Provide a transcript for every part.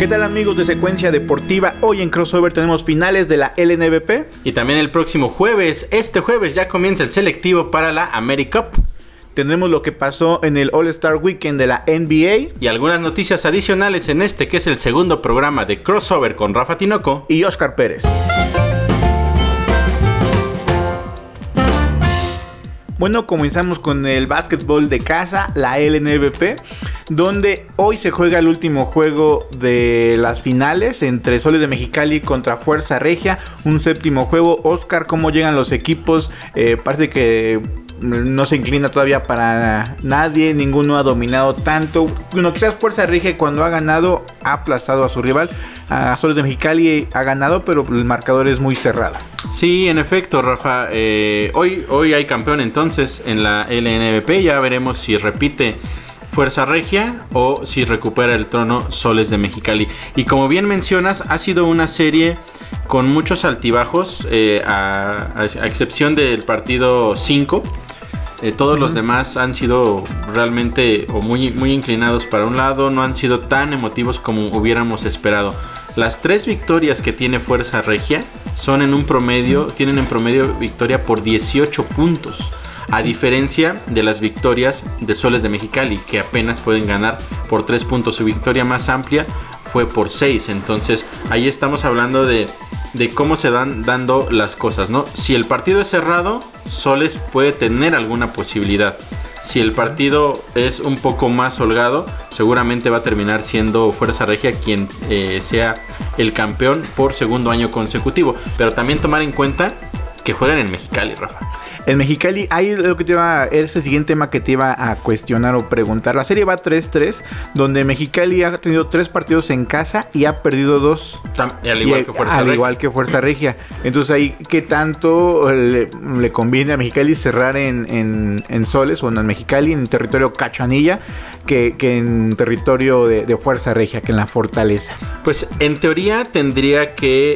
¿Qué tal amigos de Secuencia Deportiva? Hoy en Crossover tenemos finales de la LNBP. Y también el próximo jueves, este jueves ya comienza el selectivo para la AmeriCup. Tendremos lo que pasó en el All Star Weekend de la NBA. Y algunas noticias adicionales en este que es el segundo programa de Crossover con Rafa Tinoco y Oscar Pérez. Bueno, comenzamos con el básquetbol de casa, la LNBP, donde hoy se juega el último juego de las finales entre Soles de Mexicali contra Fuerza Regia, un séptimo juego. Oscar, ¿cómo llegan los equipos? Eh, parece que no se inclina todavía para nadie, ninguno ha dominado tanto. Bueno, quizás Fuerza Rige cuando ha ganado ha aplastado a su rival. A Soles de Mexicali ha ganado, pero el marcador es muy cerrado. Sí, en efecto, Rafa. Eh, hoy, hoy hay campeón entonces en la LNBP. Ya veremos si repite Fuerza Regia o si recupera el trono Soles de Mexicali. Y como bien mencionas, ha sido una serie con muchos altibajos, eh, a, a, excepción del partido 5 eh, todos los demás han sido realmente o muy, muy inclinados para un lado, no han sido tan emotivos como hubiéramos esperado. Las tres victorias que tiene Fuerza Regia son en un promedio, tienen en promedio victoria por 18 puntos. A diferencia de las victorias de Soles de Mexicali, que apenas pueden ganar por 3 puntos. Su victoria más amplia fue por 6. Entonces ahí estamos hablando de de cómo se dan dando las cosas, ¿no? Si el partido es cerrado, Soles puede tener alguna posibilidad. Si el partido es un poco más holgado, seguramente va a terminar siendo Fuerza Regia quien eh, sea el campeón por segundo año consecutivo. Pero también tomar en cuenta que juegan en Mexicali, Rafa. En Mexicali, ahí lo que te iba, es el siguiente tema que te iba a cuestionar o preguntar. La serie va 3-3, donde Mexicali ha tenido tres partidos en casa y ha perdido dos. Al igual, que, Fuerza al Regia. igual que Fuerza Regia. Entonces ahí, ¿qué tanto le, conviene a Mexicali cerrar en, en, Soles o en Mexicali, en territorio Cachanilla, que, que en territorio de, de, Fuerza Regia, que en la Fortaleza? Pues en teoría tendría que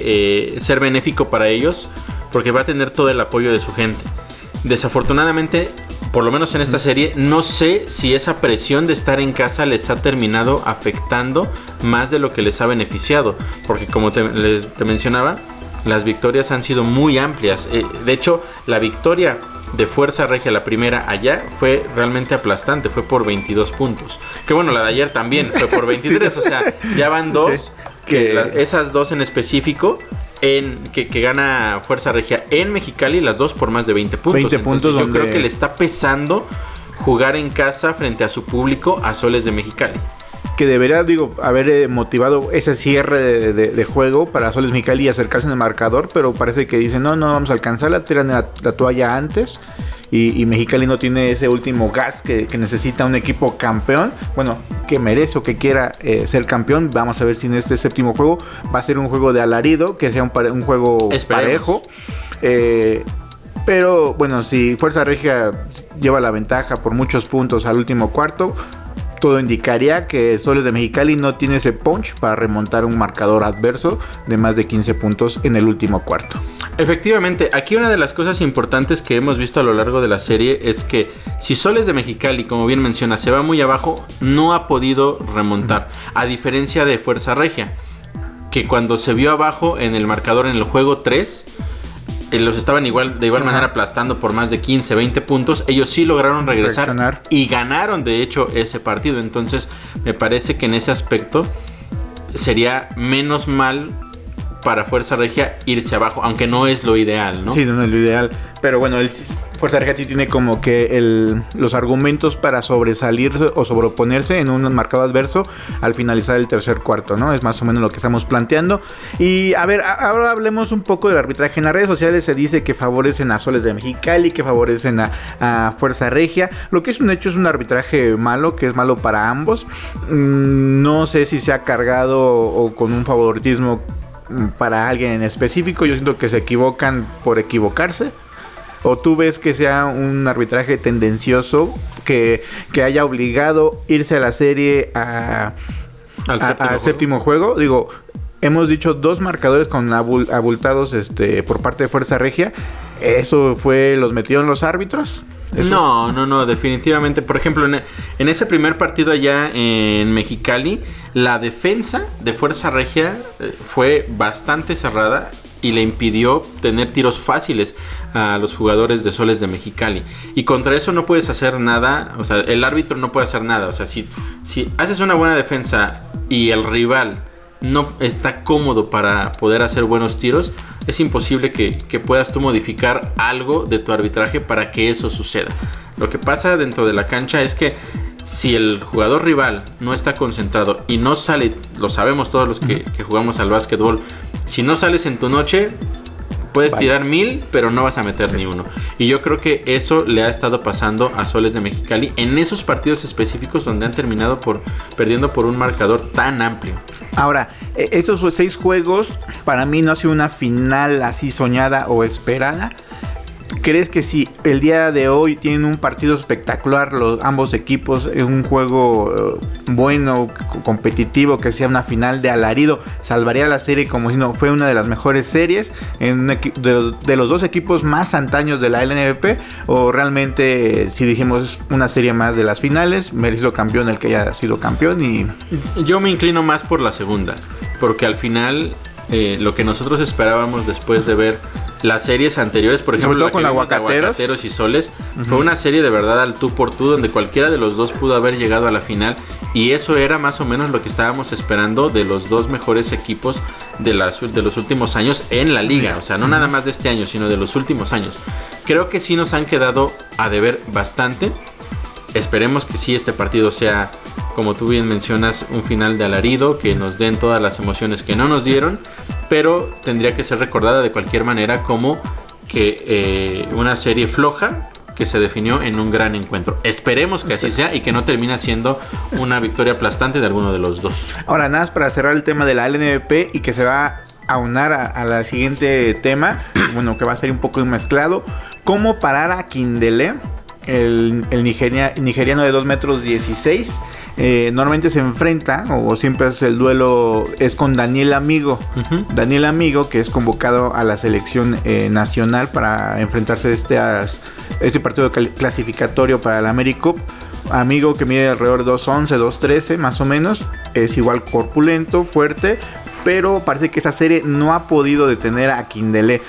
eh, ser benéfico para ellos, porque va a tener todo el apoyo de su gente. Desafortunadamente, por lo menos en esta serie, no sé si esa presión de estar en casa les ha terminado afectando más de lo que les ha beneficiado. Porque como te, mencionaba, las victorias han sido muy amplias. Eh, de hecho, la victoria de Fuerza Regia, la primera allá, fue realmente aplastante, fue por 22 puntos. Que bueno, la de ayer también fue por 23, o sea, ya van dos, que esas dos en específico en que, gana Fuerza Regia en Mexicali, las dos por más de 20 puntos. 20 puntos yo creo que le está pesando jugar en casa frente a su público a Soles de Mexicali. Que debería, digo, haber eh, motivado ese cierre de, juego para Soles Mexicali y acercarse en el marcador, pero parece que dicen, no, no vamos a alcanzarla, tiran la toalla antes y, Mexicali no tiene ese último gas que, necesita un equipo campeón, bueno, que merece o que quiera eh, ser campeón. Vamos a ver si en este séptimo juego va a ser un juego de alarido, que sea un, un juego parejo. Eh, pero bueno, si Fuerza Regia lleva la ventaja por muchos puntos al último cuarto, todo indicaría que Soles de Mexicali no tiene ese punch para remontar un marcador adverso de más de 15 puntos en el último cuarto. Efectivamente, aquí una de las cosas importantes que hemos visto a lo largo de la serie es que si Soles de Mexicali, como bien menciona, se va muy abajo, no ha podido remontar, a diferencia de Fuerza Regia, que cuando se vio abajo en el marcador en el juego 3, eh, los estaban igual, de igual manera aplastando por más de 15, 20 puntos. Ellos sí lograron regresar y ganaron de hecho ese partido. Entonces me parece que en ese aspecto sería menos mal para Fuerza Regia irse abajo, aunque no es lo ideal, ¿no? Sí, no es lo ideal. Pero bueno, el Fuerza Regia tiene como que el, los argumentos para sobresalir o sobreponerse en un marcado adverso al finalizar el tercer cuarto, ¿no? Es más o menos lo que estamos planteando. Y a ver, ahora hablemos un poco del arbitraje. En las redes sociales se dice que favorecen a Soles de Mexicali, que favorecen a, Fuerza Regia. Lo que es un hecho es un arbitraje malo, que es malo para ambos. Mm, no sé si se ha cargado o con un favoritismo para alguien en específico. Yo siento que se equivocan por equivocarse. ¿O tú ves que sea un arbitraje tendencioso que, haya obligado irse a la serie a, al séptimo, juego? Digo, hemos dicho dos marcadores con abultados este, por parte de Fuerza Regia. ¿Eso fue, los metieron los árbitros? no, no, no, definitivamente. Por ejemplo, en, en, ese primer partido allá en Mexicali, la defensa de Fuerza Regia eh, fue bastante cerrada y le impidió tener tiros fáciles a los jugadores de Soles de Mexicali. Y contra eso no puedes hacer nada, o sea, el árbitro no puede hacer nada. O sea, si, si haces una buena defensa y el rival no está cómodo para poder hacer buenos tiros, es imposible que, que, puedas tú modificar algo de tu arbitraje para que eso suceda. Lo que pasa dentro de la cancha es que si el jugador rival no está concentrado y no sale, lo sabemos todos los que, que jugamos al básquetbol, si no sales en tu noche, puedes tirar mil, pero no vas a meter ni uno. Y yo creo que eso le ha estado pasando a Soles de Mexicali en esos partidos específicos donde han terminado por perdiendo por un marcador tan amplio. Ahora, e, estos seis juegos para mí no ha sido una final así soñada o esperada. ¿Crees que si el día de hoy tienen un partido espectacular los ambos equipos, un juego eh, bueno, competitivo, que sea una final de alarido, salvaría la serie como si no fue una de las mejores series en de, los, dos equipos más antaños de la LNVP? ¿O realmente si dijimos una serie más de las finales, merecido campeón el que haya sido campeón? y Yo me inclino más por la segunda, porque al final eh, lo que nosotros esperábamos después de ver las series anteriores, por ejemplo, con Aguacateros. y Soles, fue una serie de verdad al tú por tú, donde cualquiera de los dos pudo haber llegado a la final. Y eso era más o menos lo que estábamos esperando de los dos mejores equipos de, las, de los últimos años en la liga. O sea, no nada más de este año, sino de los últimos años. Creo que sí nos han quedado a deber bastante. Esperemos que sí este partido sea, como tú bien mencionas, un final de alarido, que nos den todas las emociones que no nos dieron, pero tendría que ser recordada de cualquier manera como que eh, una serie floja que se definió en un gran encuentro. Esperemos que así sea y que no termine siendo una victoria aplastante de alguno de los dos. Ahora, nada, para cerrar el tema de la LNVP y que se va a aunar a, la siguiente tema, bueno, que va a ser un poco mezclado, ¿cómo parar a Kindele? el, nigeriano de 2 metros 16. Eh, normalmente se enfrenta, o siempre es el duelo, es con Daniel Amigo. Daniel Amigo, que es convocado a la selección eh, nacional para enfrentarse a este, este partido clasificatorio para el AmeriCup. Amigo que mide alrededor de 2'11, 2'13 más o menos. Es igual corpulento, fuerte, pero parece que esta serie no ha podido detener a Kindele.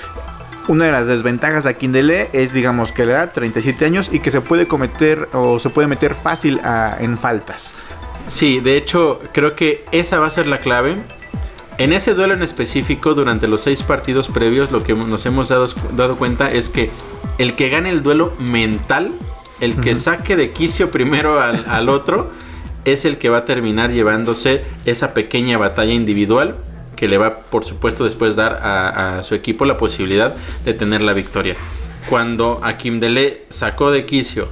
Una de las desventajas de Akindele es, digamos, que le da 37 años y que se puede cometer o se puede meter fácil en faltas. Sí, de hecho, creo que esa va a ser la clave. En ese duelo en específico, durante los seis partidos previos, lo que nos hemos dado, dado cuenta es que el que gane el duelo mental, el que saque de quicio primero al, al otro, es el que va a terminar llevándose esa pequeña batalla individual que le va, por supuesto, después dar a, su equipo la posibilidad de tener la victoria. Cuando Akim Dele sacó de quicio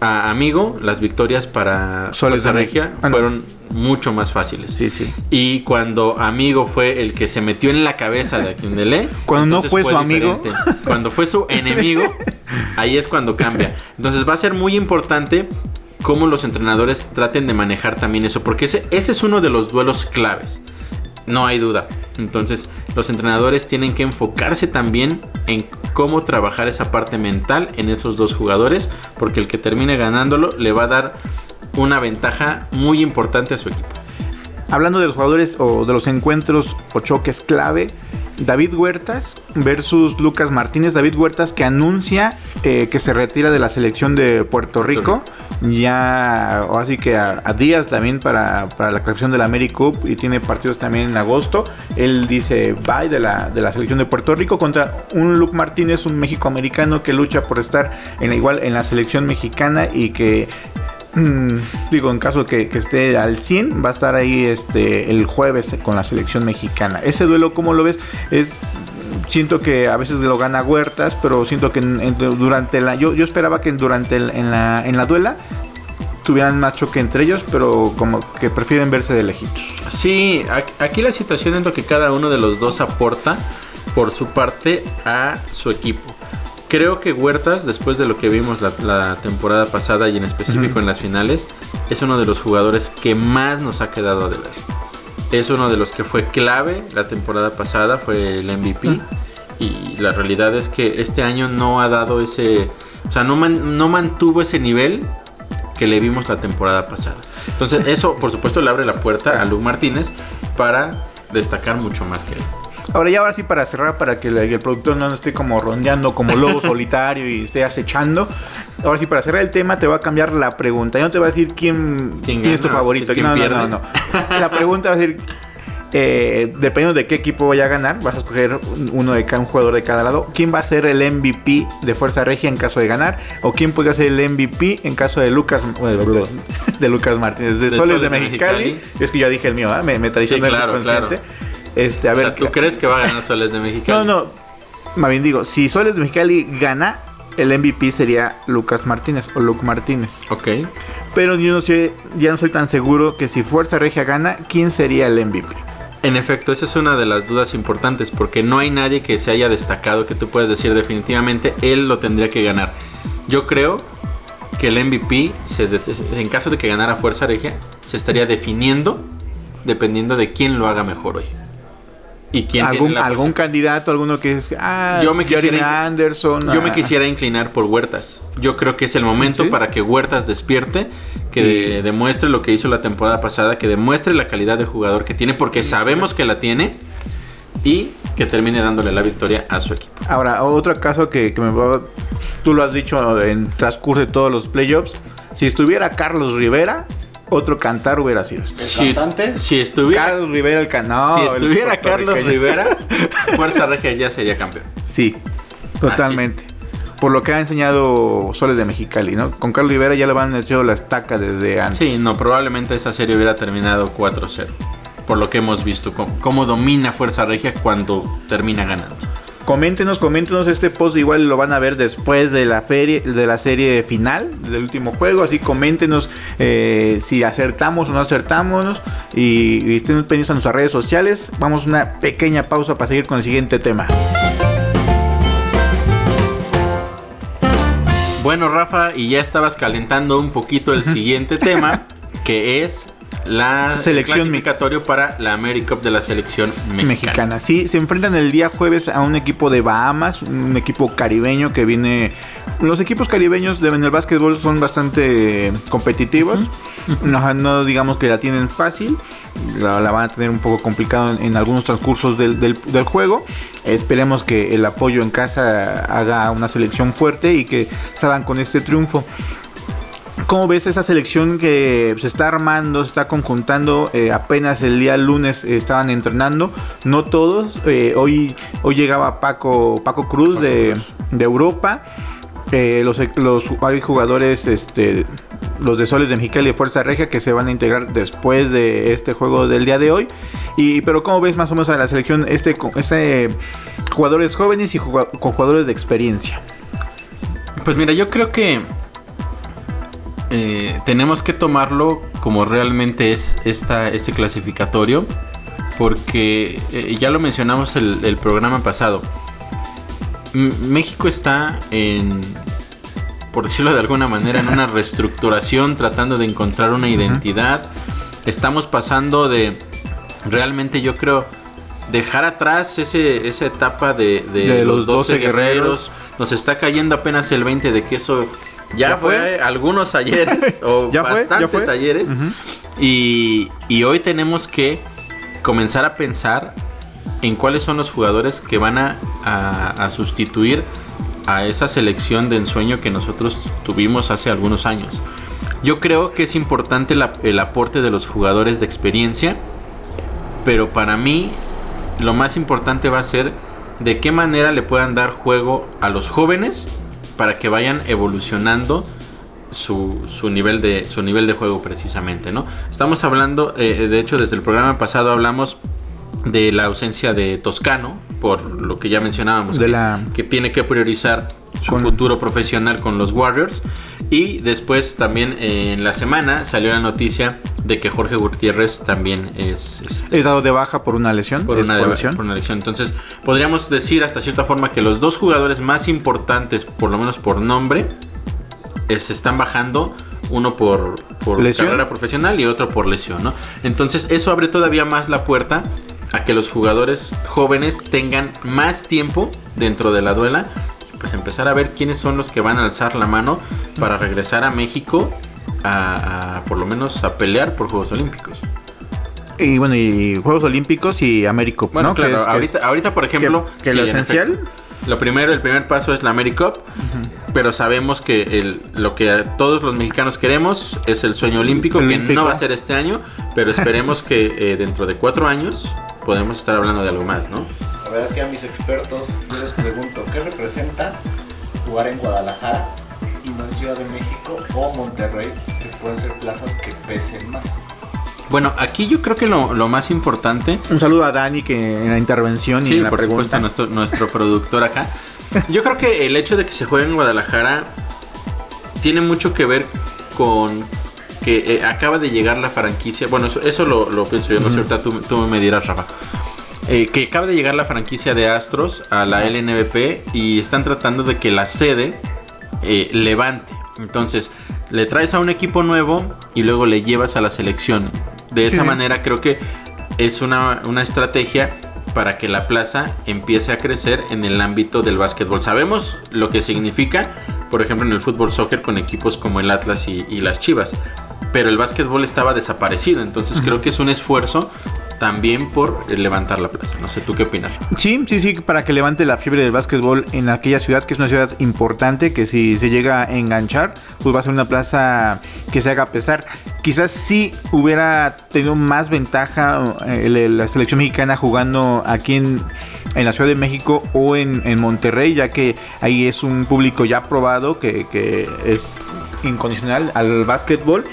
a Amigo, las victorias para Soles de Regia ah, fueron mucho más fáciles. Sí, sí. Y cuando Amigo fue el que se metió en la cabeza de Akim Dele, cuando no fue, su amigo, cuando fue su enemigo, ahí es cuando cambia. Entonces va a ser muy importante cómo los entrenadores traten de manejar también eso, porque ese, ese es uno de los duelos claves. No hay duda. Entonces los entrenadores tienen que enfocarse también en cómo trabajar esa parte mental en esos dos jugadores, porque el que termine ganándolo le va a dar una ventaja muy importante a su equipo. Hablando de los jugadores o de los encuentros o choques clave, David Huertas versus Lucas Martínez. David Huertas que anuncia eh, que se retira de la selección de Puerto Rico. Ya, así que a, días también para, la creación de la AmeriCup y tiene partidos también en agosto. Él dice bye de la, de la selección de Puerto Rico contra un Luke Martínez, un México americano que lucha por estar en igual en la selección mexicana y que digo, en caso que, que, esté al 100, va a estar ahí este el jueves con la selección mexicana. Ese duelo, ¿cómo lo ves? Es siento que a veces lo gana Huertas, pero siento que durante la yo, yo esperaba que durante en la en la duela tuvieran más choque entre ellos, pero como que prefieren verse de lejitos. Sí, aquí la situación es lo que cada uno de los dos aporta por su parte a su equipo. Creo que Huertas, después de lo que vimos la, temporada pasada y en específico en las finales, es uno de los jugadores que más nos ha quedado de ver. Es uno de los que fue clave la temporada pasada, fue el MVP. Y la realidad es que este año no ha dado ese O sea, no, no mantuvo ese nivel que le vimos la temporada pasada. Entonces, eso, por supuesto, le abre la puerta a Luke Martínez para destacar mucho más que él. Ahora ya ahora sí para cerrar, para que el, productor no esté como rondeando como lobo solitario y esté acechando. Ahora sí para cerrar el tema te voy a cambiar la pregunta. Yo no te voy a decir quién, ¿Quién, es tu favorito. ¿Quién pierde? no, no, La pregunta va a ser eh, dependiendo de qué equipo vaya a ganar, vas a escoger uno de cada un jugador de cada lado. ¿Quién va a ser el MVP de Fuerza Regia en caso de ganar? ¿O quién puede ser el MVP en caso de Lucas de Lucas Martínez? De, Soles, de, Mexicali. Es que ya dije el mío, ¿eh? me, me sí, claro, claro. Este, a ver, o sea, ¿tú crees que va a ganar Soles de Mexicali? No, no. Más bien digo, si Soles de Mexicali gana, el MVP sería Lucas Martínez o Luke Martínez. Ok. Pero yo no sé, ya no soy tan seguro que si Fuerza Regia gana, ¿quién sería el MVP? En efecto, esa es una de las dudas importantes porque no hay nadie que se haya destacado que tú puedas decir definitivamente él lo tendría que ganar. Yo creo que el MVP, en caso de que ganara Fuerza Regia, se estaría definiendo dependiendo de quién lo haga mejor hoy. ¿Y quién ¿Algún, algún candidato, alguno que es. Ah, yo me quisiera, Anderson. Yo me ah. quisiera inclinar por Huertas. Yo creo que es el momento para que Huertas despierte, que demuestre lo que hizo la temporada pasada, que demuestre la calidad de jugador que tiene, porque sabemos que la tiene. Y que termine dándole la victoria a su equipo. Ahora, otro caso que, que me, tú lo has dicho en transcurso de todos los playoffs. Si estuviera Carlos Rivera, otro cantar hubiera sido. ¿El si, cantante? Si estuviera Carlos Rivera el canal. Si estuviera Carlos Rivera, Fuerza Regia ya sería campeón. Sí, totalmente. Por lo que ha enseñado Soles de Mexicali, ¿no? Con Carlos Rivera ya le van a echar la estaca desde antes. Sí, no, probablemente esa serie hubiera terminado 4-0. Por lo que hemos visto, cómo domina Fuerza Regia cuando termina ganando. Coméntenos, coméntenos este post igual lo van a ver después de la feria, de la serie final del último juego, así coméntenos eh, si acertamos o no acertamos y, estén pendientes a nuestras redes sociales. Vamos a una pequeña pausa para seguir con el siguiente tema. Bueno, Rafa, y ya estabas calentando un poquito el siguiente tema, que es la selección clasificatorio para la AmeriCup de la selección mexicana. Sí, se enfrentan el día jueves a un equipo de Bahamas, un equipo caribeño que viene. Los equipos caribeños en el básquetbol son bastante competitivos. no, digamos que la tienen fácil. La, van a tener un poco complicado en, algunos transcursos del, del, juego. Esperemos que el apoyo en casa haga una selección fuerte y que salgan con este triunfo. ¿Cómo ves esa selección que se está armando, se está conjuntando? Eh, apenas el día lunes estaban entrenando, no todos. Eh, hoy, hoy llegaba Paco, Paco Cruz, de, Europa. Eh, los, los hay jugadores, este, los de Soles de Mexicali y Fuerza Regia, que se van a integrar después de este juego del día de hoy. Y, pero ¿cómo ves más o menos a la selección este, este jugadores jóvenes y con jugadores de experiencia? Pues mira, yo creo que eh, tenemos que tomarlo como realmente es esta, este clasificatorio, porque eh, ya lo mencionamos el, el programa pasado. México está en, por decirlo de alguna manera, en una reestructuración, tratando de encontrar una identidad. Estamos pasando de, realmente yo creo, dejar atrás ese, esa etapa de, los 12, guerreros. Nos está cayendo apenas el 20 de que eso ya, fue, algunos ayeres o bastantes ayeres. y, hoy tenemos que comenzar a pensar en cuáles son los jugadores que van a, sustituir a esa selección de ensueño que nosotros tuvimos hace algunos años. Yo creo que es importante el aporte de los jugadores de experiencia, pero para mí lo más importante va a ser de qué manera le puedan dar juego a los jóvenes para que vayan evolucionando su, nivel de, su nivel de juego precisamente, ¿no? Estamos hablando, eh, de hecho desde el programa pasado hablamos de la ausencia de Toscano, por lo que ya mencionábamos, que, tiene que priorizar su futuro profesional con los Warriors. Y después también en la semana salió la noticia de que Jorge Gutiérrez también es... Este, dado de baja por una lesión. Por una, lesión. por una lesión. Entonces podríamos decir hasta cierta forma que los dos jugadores más importantes, por lo menos por nombre, se están bajando uno por, por carrera profesional y otro por lesión, ¿no? Entonces eso abre todavía más la puerta a que los jugadores jóvenes tengan más tiempo dentro de la duela pues empezar a ver quiénes son los que van a alzar la mano para regresar a México a, por lo menos a pelear por Juegos Olímpicos. Y bueno, y Juegos Olímpicos y Américo. Bueno, claro, ahorita, ahorita por ejemplo, que, lo esencial. lo primero, el primer paso es la AmeriCup, pero sabemos que el, lo que todos los mexicanos queremos es el sueño olímpico, que no va a ser este año, pero esperemos que eh, dentro de cuatro años podemos estar hablando de algo más, ¿no? A ver, aquí a mis expertos yo les pregunto, ¿qué representa jugar en Guadalajara y no en Ciudad de México o Monterrey, que pueden ser plazas que pesen más? Bueno, aquí yo creo que lo, más importante. Un saludo a Dani que en la intervención y en la por pregunta. supuesto, nuestro, nuestro productor acá. Yo creo que el hecho de que se juegue en Guadalajara tiene mucho que ver con que eh, acaba de llegar la franquicia. Bueno, eso, lo, pienso yo, no sé, tú, tú me dirás, Rafa. Eh, que acaba de llegar la franquicia de Astros a la LNBP y están tratando de que la sede eh, levante. Entonces, le traes a un equipo nuevo y luego le llevas a la selección. De esa manera creo que es una, una estrategia para que la plaza empiece a crecer en el ámbito del básquetbol. Sabemos lo que significa, por ejemplo, en el fútbol soccer con equipos como el Atlas y, y las Chivas. Pero el básquetbol estaba desaparecido, entonces creo que es un esfuerzo también por levantar la plaza. No sé, ¿tú qué opinas? Sí, sí, sí, para que levante la fiebre del básquetbol en aquella ciudad, que es una ciudad importante, que si se llega a enganchar, pues va a ser una plaza que se haga pesar. Quizás sí hubiera tenido más ventaja eh, la selección mexicana jugando aquí en, la Ciudad de México o en, Monterrey, ya que ahí es un público ya probado que, que es incondicional al básquetbol.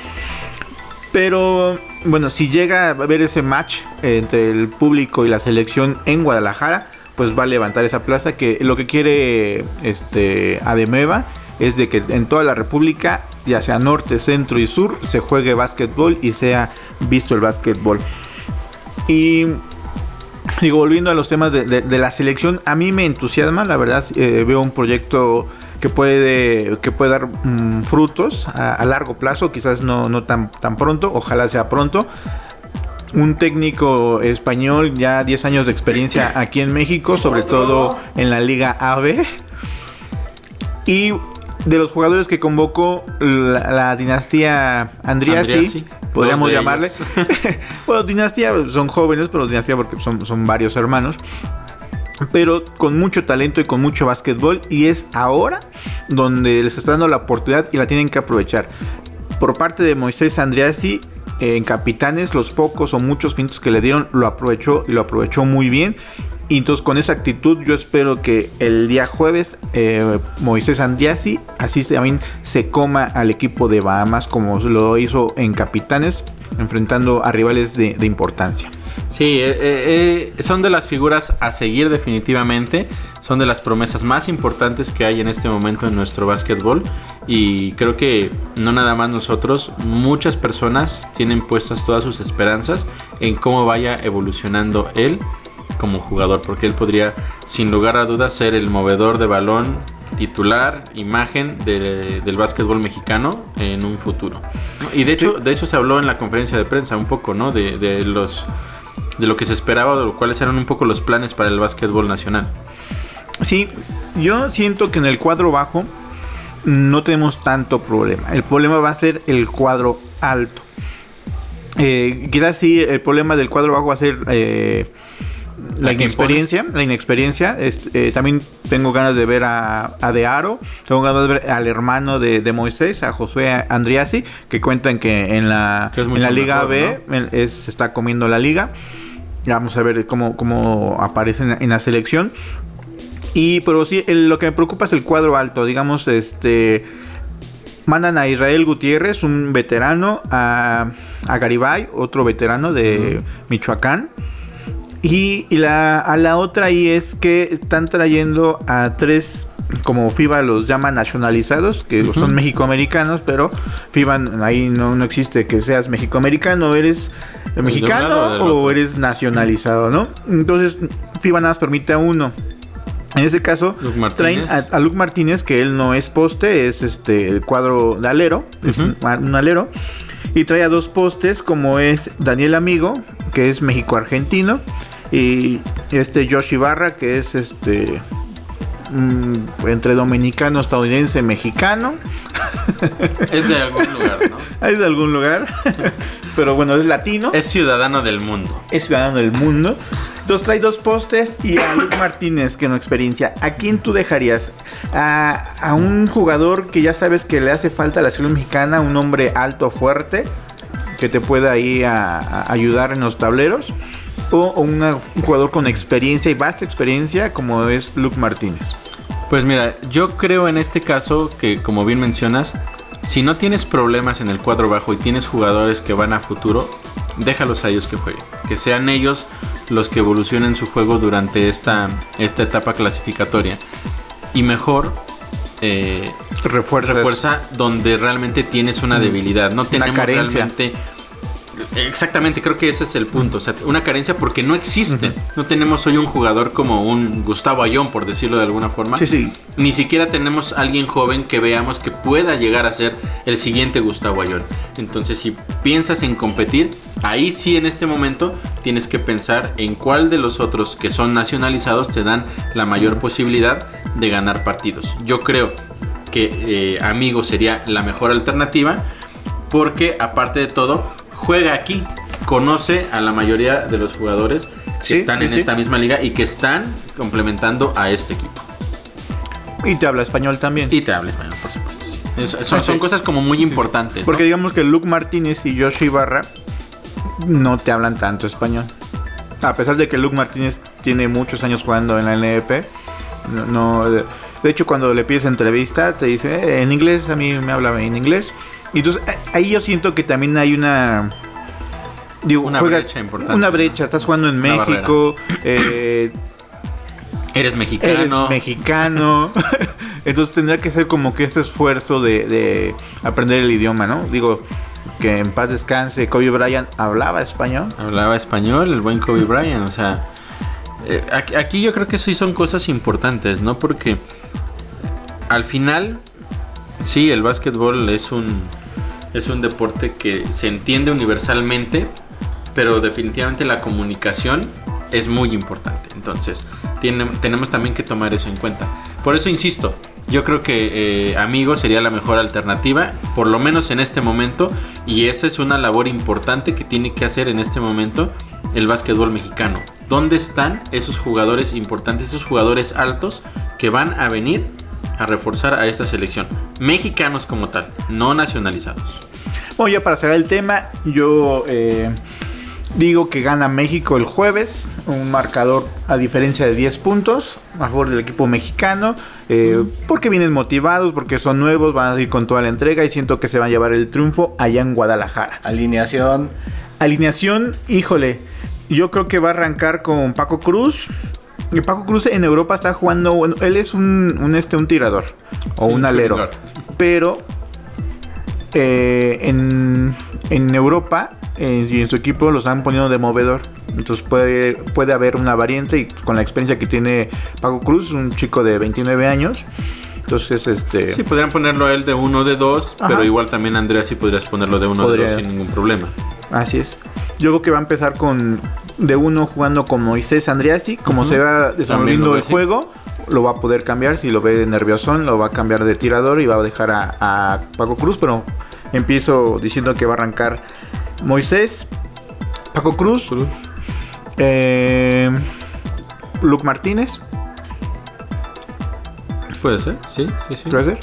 Pero bueno, si llega a haber ese match entre el público y la selección en Guadalajara, pues va a levantar esa plaza que lo que quiere este Ademeva es de que en toda la República, ya sea norte, centro y sur, se juegue básquetbol y sea visto el básquetbol. Y digo, volviendo a los temas de, la selección, a mí me entusiasma, la verdad, eh, veo un proyecto que puede, que puede dar mm, frutos a, largo plazo, quizás no, no tan, tan pronto, ojalá sea pronto. Un técnico español, ya 10 años de experiencia aquí en México, sobre todo en la Liga AB. Y de los jugadores que convocó la, dinastía Andriasi, podríamos llamarle. bueno, dinastía son jóvenes, pero dinastía porque son, son varios hermanos pero con mucho talento y con mucho básquetbol y es ahora donde les está dando la oportunidad y la tienen que aprovechar. Por parte de Moisés Andreassi en Capitanes, los pocos o muchos minutos que le dieron lo aprovechó y lo aprovechó muy bien. Y entonces con esa actitud yo espero que el día jueves eh, Moisés Andriasi así también se coma al equipo de Bahamas como lo hizo en Capitanes, enfrentando a rivales de importancia. Sí, eh, eh, eh, son de las figuras a seguir definitivamente. Son de las promesas más importantes que hay en este momento en nuestro básquetbol. Y creo que no nada más nosotros, muchas personas tienen puestas todas sus esperanzas en cómo vaya evolucionando él como jugador. Porque él podría, sin lugar a dudas, ser el movedor de balón titular, imagen del básquetbol mexicano en un futuro. Y de hecho, de eso se habló en la conferencia de prensa un poco, ¿no? De, de los de lo que se esperaba, de lo cuáles eran un poco los planes para el básquetbol nacional. Sí, yo siento que en el cuadro bajo no tenemos tanto problema. El problema va a ser el cuadro alto. Eh, quizás sí, el problema del cuadro bajo va a ser eh, la inexperiencia. La inexperiencia. Eh, también tengo ganas de ver a, a De Aro. Tengo ganas de ver al hermano de, Moisés, a Josué Andriasi, que cuentan que en la, en la Liga B se está comiendo la liga. Vamos a ver cómo, cómo aparecen en la selección. Y pero sí, lo que me preocupa es el cuadro alto. Digamos, este mandan a Israel Gutiérrez, un veterano, a, a Garibay, otro veterano de Michoacán. Y, la, a la otra ahí es que están trayendo a tres, como FIBA los llama nacionalizados, que son mexicoamericanos, pero FIBA ahí no, no existe que seas mexicoamericano, eres mexicano o eres nacionalizado, ¿no? Entonces, FIBA nada más permite a uno. En ese caso, traen a, Luke Martínez, que él no es poste, es este el cuadro de alero, es un, alero. Y trae a dos postes, como es Daniel Amigo, que es México-Argentino, y este Josh Ibarra, que es este mm, entre dominicano, estadounidense, mexicano. Es de algún lugar, ¿no? Es de algún lugar. Pero bueno, es latino. Es ciudadano del mundo. es ciudadano del mundo. Entonces trae dos postes y a Luke Martínez, que en experiencia, ¿a quién tú dejarías? ¿A, a un jugador que ya sabes que le hace falta a la selección mexicana, un hombre alto, fuerte, que te pueda ahí a- a ayudar en los tableros? ¿O o una- un jugador con experiencia y vasta experiencia como es Luke Martínez? Pues mira, yo creo en este caso que, como bien mencionas, si no tienes problemas en el cuadro bajo y tienes jugadores que van a futuro, déjalos a ellos que jueguen. Que sean ellos los que evolucionen su juego durante esta, esta etapa clasificatoria. Y mejor, eh, Refuerza. refuerza donde realmente tienes una debilidad. No tenemos realmente. Exactamente, creo que ese es el punto. O sea, una carencia porque no existe. No tenemos hoy un jugador como un Gustavo Ayón, por decirlo de alguna forma. Sí, sí. Ni siquiera tenemos alguien joven que veamos que pueda llegar a ser el siguiente Gustavo Ayón. Entonces, si piensas en competir, ahí sí en este momento tienes que pensar en cuál de los otros que son nacionalizados te dan la mayor posibilidad de ganar partidos. Yo creo que eh, Amigo sería la mejor alternativa porque aparte de todo juega aquí, conoce a la mayoría de los jugadores que Sí, están sí, en sí. esta misma liga y que están complementando a este equipo. Y te habla español también. Y te habla español, por supuesto. sí. Es- son, son cosas como muy importantes. Porque ¿no? digamos que Luke Martínez y Josh Ibarra no te hablan tanto español. A pesar de que Luke Martínez tiene muchos años jugando en la NEP, no, de hecho cuando le pides entrevista te dice "Eh, en inglés, a mí me habla en inglés. Y entonces ahí yo siento que también hay una... Digo, Una juega- brecha importante, Una ¿no? brecha, estás jugando en Una México, eh, Eres eres mexicano. mexicano. Entonces tendrá que ser como que ese esfuerzo de, de aprender el idioma, ¿no? Digo, que en paz descanse, Kobe Bryant hablaba español. Hablaba español, el buen Kobe Bryant, o sea... eh, aquí yo creo que sí son cosas importantes, ¿no? Porque al final, sí, el básquetbol es un, es un deporte que se entiende universalmente, pero definitivamente la comunicación es muy importante. Entonces, tenemos también que tomar eso en cuenta. Por eso insisto, yo creo que eh, Amigo sería la mejor alternativa, por lo menos en este momento, y esa es una labor importante que tiene que hacer en este momento el básquetbol mexicano. ¿Dónde están esos jugadores importantes, esos jugadores altos que van a venir a reforzar a esta selección? Mexicanos como tal, no nacionalizados. Bueno, ya para cerrar el tema, yo eh, digo que gana México el jueves, un marcador a diferencia de 10 puntos a favor del equipo mexicano, eh, porque vienen motivados, porque son nuevos, van a ir con toda la entrega y siento que se van a llevar el triunfo allá en Guadalajara. Alineación. Alineación, híjole, yo creo que va a arrancar con Paco Cruz. Y Paco Cruz en Europa está jugando, bueno, él es un, un, este, un tirador o Sí, un alero, pero eh, en, en Europa eh, y en su equipo los están poniendo de movedor. Entonces puede, puede haber una variante y con la experiencia que tiene Paco Cruz, un chico de 29 años. Entonces, este... Sí, podrían ponerlo a él de uno de dos, Ajá. pero igual también Andrea sí podrías ponerlo de uno de dos sin ningún problema. Así es. Yo creo que va a empezar con de uno jugando con Moisés Andriasi. Como se va desenvolviendo el juego, lo va a poder cambiar. Si lo ve nerviosón, lo va a cambiar de tirador y va a dejar a, a Paco Cruz. Pero empiezo diciendo que va a arrancar Moisés, Paco Cruz, eh, Luke Martínez, Puede ser, sí, sí, sí. puede ser.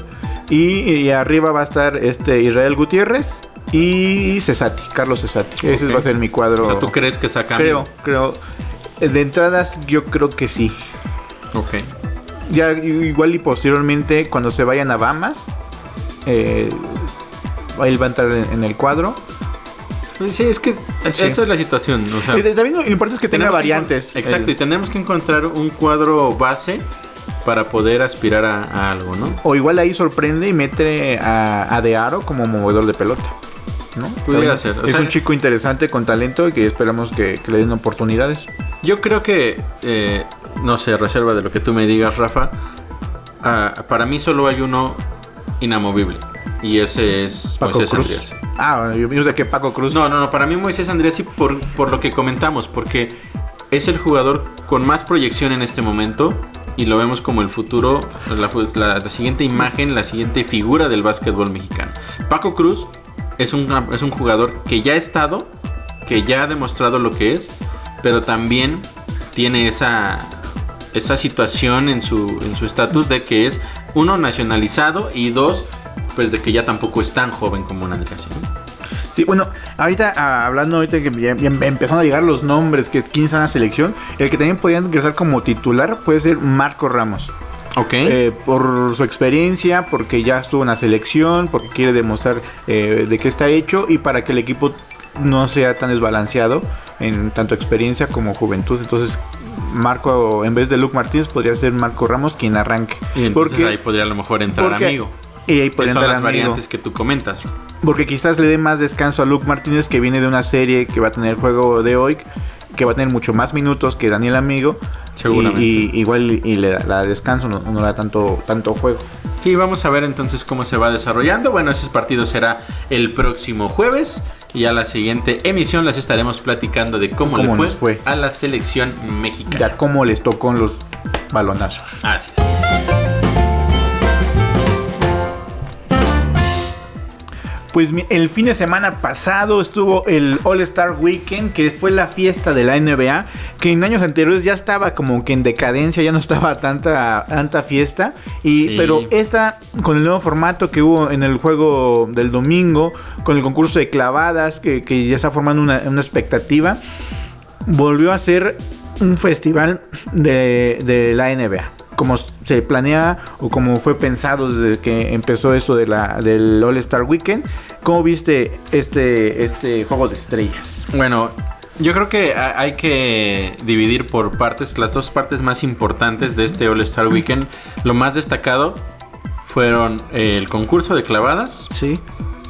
Y, y arriba va a estar este Israel Gutiérrez y Cesati, Carlos Cesati. Ese va a ser mi cuadro. O sea, ¿tú crees que saca Creo, creo. Eh, De entradas, yo creo que sí. Ok. Ya igual y posteriormente, cuando se vayan a Bahamas, eh, él va a entrar en, el cuadro. Sí, es que esa es la situación. O sea, también lo importante es que tenga que variantes. Exacto, El- y tenemos que encontrar un cuadro base para poder aspirar a, a algo, ¿no? o igual ahí sorprende y mete a, a De Aro como movedor de pelota. ¿No? Pudiera ser, o es sea- un chico interesante con talento y que esperamos que, que le den oportunidades. Yo creo que, eh, no sé, reserva de lo que tú me digas, Rafa. ah, para mí solo hay uno inamovible. Y ese es Paco Moisés Cruz. Andrías. Ah, yo pienso que Paco Cruz. No, no, no. Para mí Moisés Andrías por, por lo que comentamos. Porque es el jugador con más proyección en este momento. y lo vemos como el futuro, la, la- la siguiente imagen, la siguiente figura del básquetbol mexicano. Paco Cruz es un, es un jugador que ya ha estado, que ya ha demostrado lo que es, pero también tiene esa, esa situación en su en su estatus de que es uno nacionalizado y dos pues de que ya tampoco es tan joven como una. ¿no? Sí, bueno, ahorita ah, hablando ahorita que ya, ya empezaron a llegar los nombres que quién está en la selección, el que también podría ingresar como titular puede ser Marco Ramos. Eh, por su experiencia, porque ya estuvo en la selección, porque quiere demostrar eh, de qué está hecho y para que el equipo no sea tan desbalanceado en tanto experiencia como juventud. Entonces, Marco, en vez de Luke Martínez, podría ser Marco Ramos quien arranque. y entonces porque ahí podría a lo mejor entrar porque- amigo. y ahí podría son entrar las amigo. variantes que tú comentas. Porque quizás le dé más descanso a Luke Martínez que viene de una serie que va a tener el juego de hoy, que va a tener mucho más minutos que Daniel Amigo. Seguramente. Y, y igual y le da, la descanso, no, no da tanto, tanto juego. Sí, vamos a ver entonces cómo se va desarrollando. Bueno, ese partido será el próximo jueves. Y ya la siguiente emisión les estaremos platicando de cómo, Cómo le fue, fue. a la selección mexicana. Ya como les tocó los balonazos. Así es. Pues el fin de semana pasado estuvo el All Star Weekend, que fue la fiesta de la NBA, que en años anteriores ya estaba como que en decadencia, ya no estaba tanta, tanta fiesta. Y, Sí. Pero esta, con el nuevo formato que hubo en el juego del domingo, con el concurso de clavadas, que, que ya está formando una, una expectativa, volvió a ser un festival de, de la NBA. Como se planea o como fue pensado desde que empezó esto de la, del All Star Weekend. ¿Cómo viste este, este juego de estrellas? Bueno, yo creo que ha- hay que dividir por partes, las dos partes más importantes de este All Star Weekend. Lo más destacado fueron el concurso de clavadas Sí.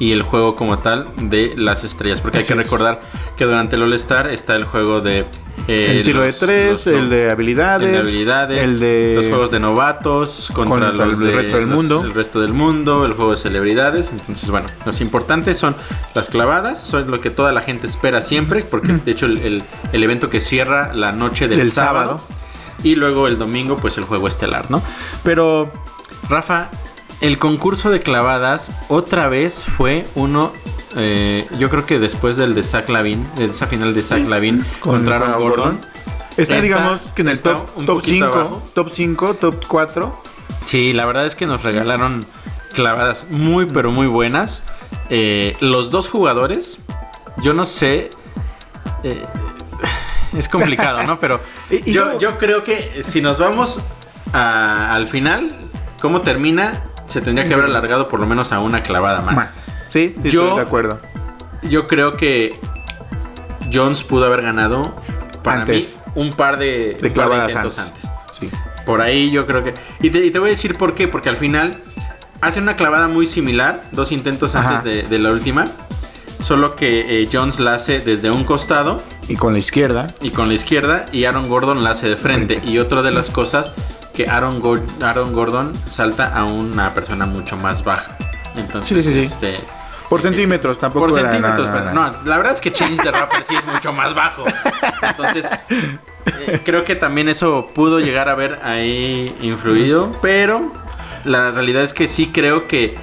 Y el juego como tal de las estrellas. Porque hay que es. recordar que durante el All Star está el juego de... eh, el tiro los- de tres, los- el de habilidades. el de habilidades, el de- los juegos de novatos contra, Contra los el de- resto del los- mundo. el resto del mundo, el juego de celebridades. Entonces, bueno, los importantes son las clavadas, son lo que toda la gente espera siempre, porque es de hecho el, el- el evento que cierra la noche del, Del sábado. sábado. Y luego el domingo, pues el juego estelar, ¿no? Pero, Rafa, el concurso de clavadas otra vez fue uno. eh, yo creo que después del de Zach Lavin, de esa final de Zach Lavin Con contra Aaron Aaron Gordon. Gordon. Está, digamos, que en el top, un top poquito 5, abajo. top 5, top 4. Sí, la verdad es que nos regalaron clavadas muy, pero muy buenas. Eh, los dos jugadores, yo no sé. eh, es complicado, ¿no? Pero yo, yo- yo creo que si nos vamos a- al final, ¿cómo termina? Se tendría que haber alargado por lo menos a una clavada más. Más. Sí, sí, Yo- estoy de acuerdo. Yo creo que Jones pudo haber ganado para Antes. mí un par de, De un par de clavadas intentos antes. antes. Sí. Por ahí yo creo que. Y te, y te voy a decir por qué. Porque al final hace una clavada muy similar. Dos intentos Ajá. antes de, de la última. Solo que eh, Jones la hace desde un costado Y con la izquierda. y con la izquierda. Y Aaron Gordon la hace de frente. Frente. Y otra de las cosas que Aaron, Aaron Gordon salta a una persona mucho más baja. Entonces, Sí, sí, sí. este. Por centímetros, tampoco. Por era- centímetros, no, pero no, no, no. la verdad es que Chase de Rapper sí es mucho más bajo. Entonces, eh, creo que también eso pudo llegar a haber ahí influido, pero la realidad es que sí creo que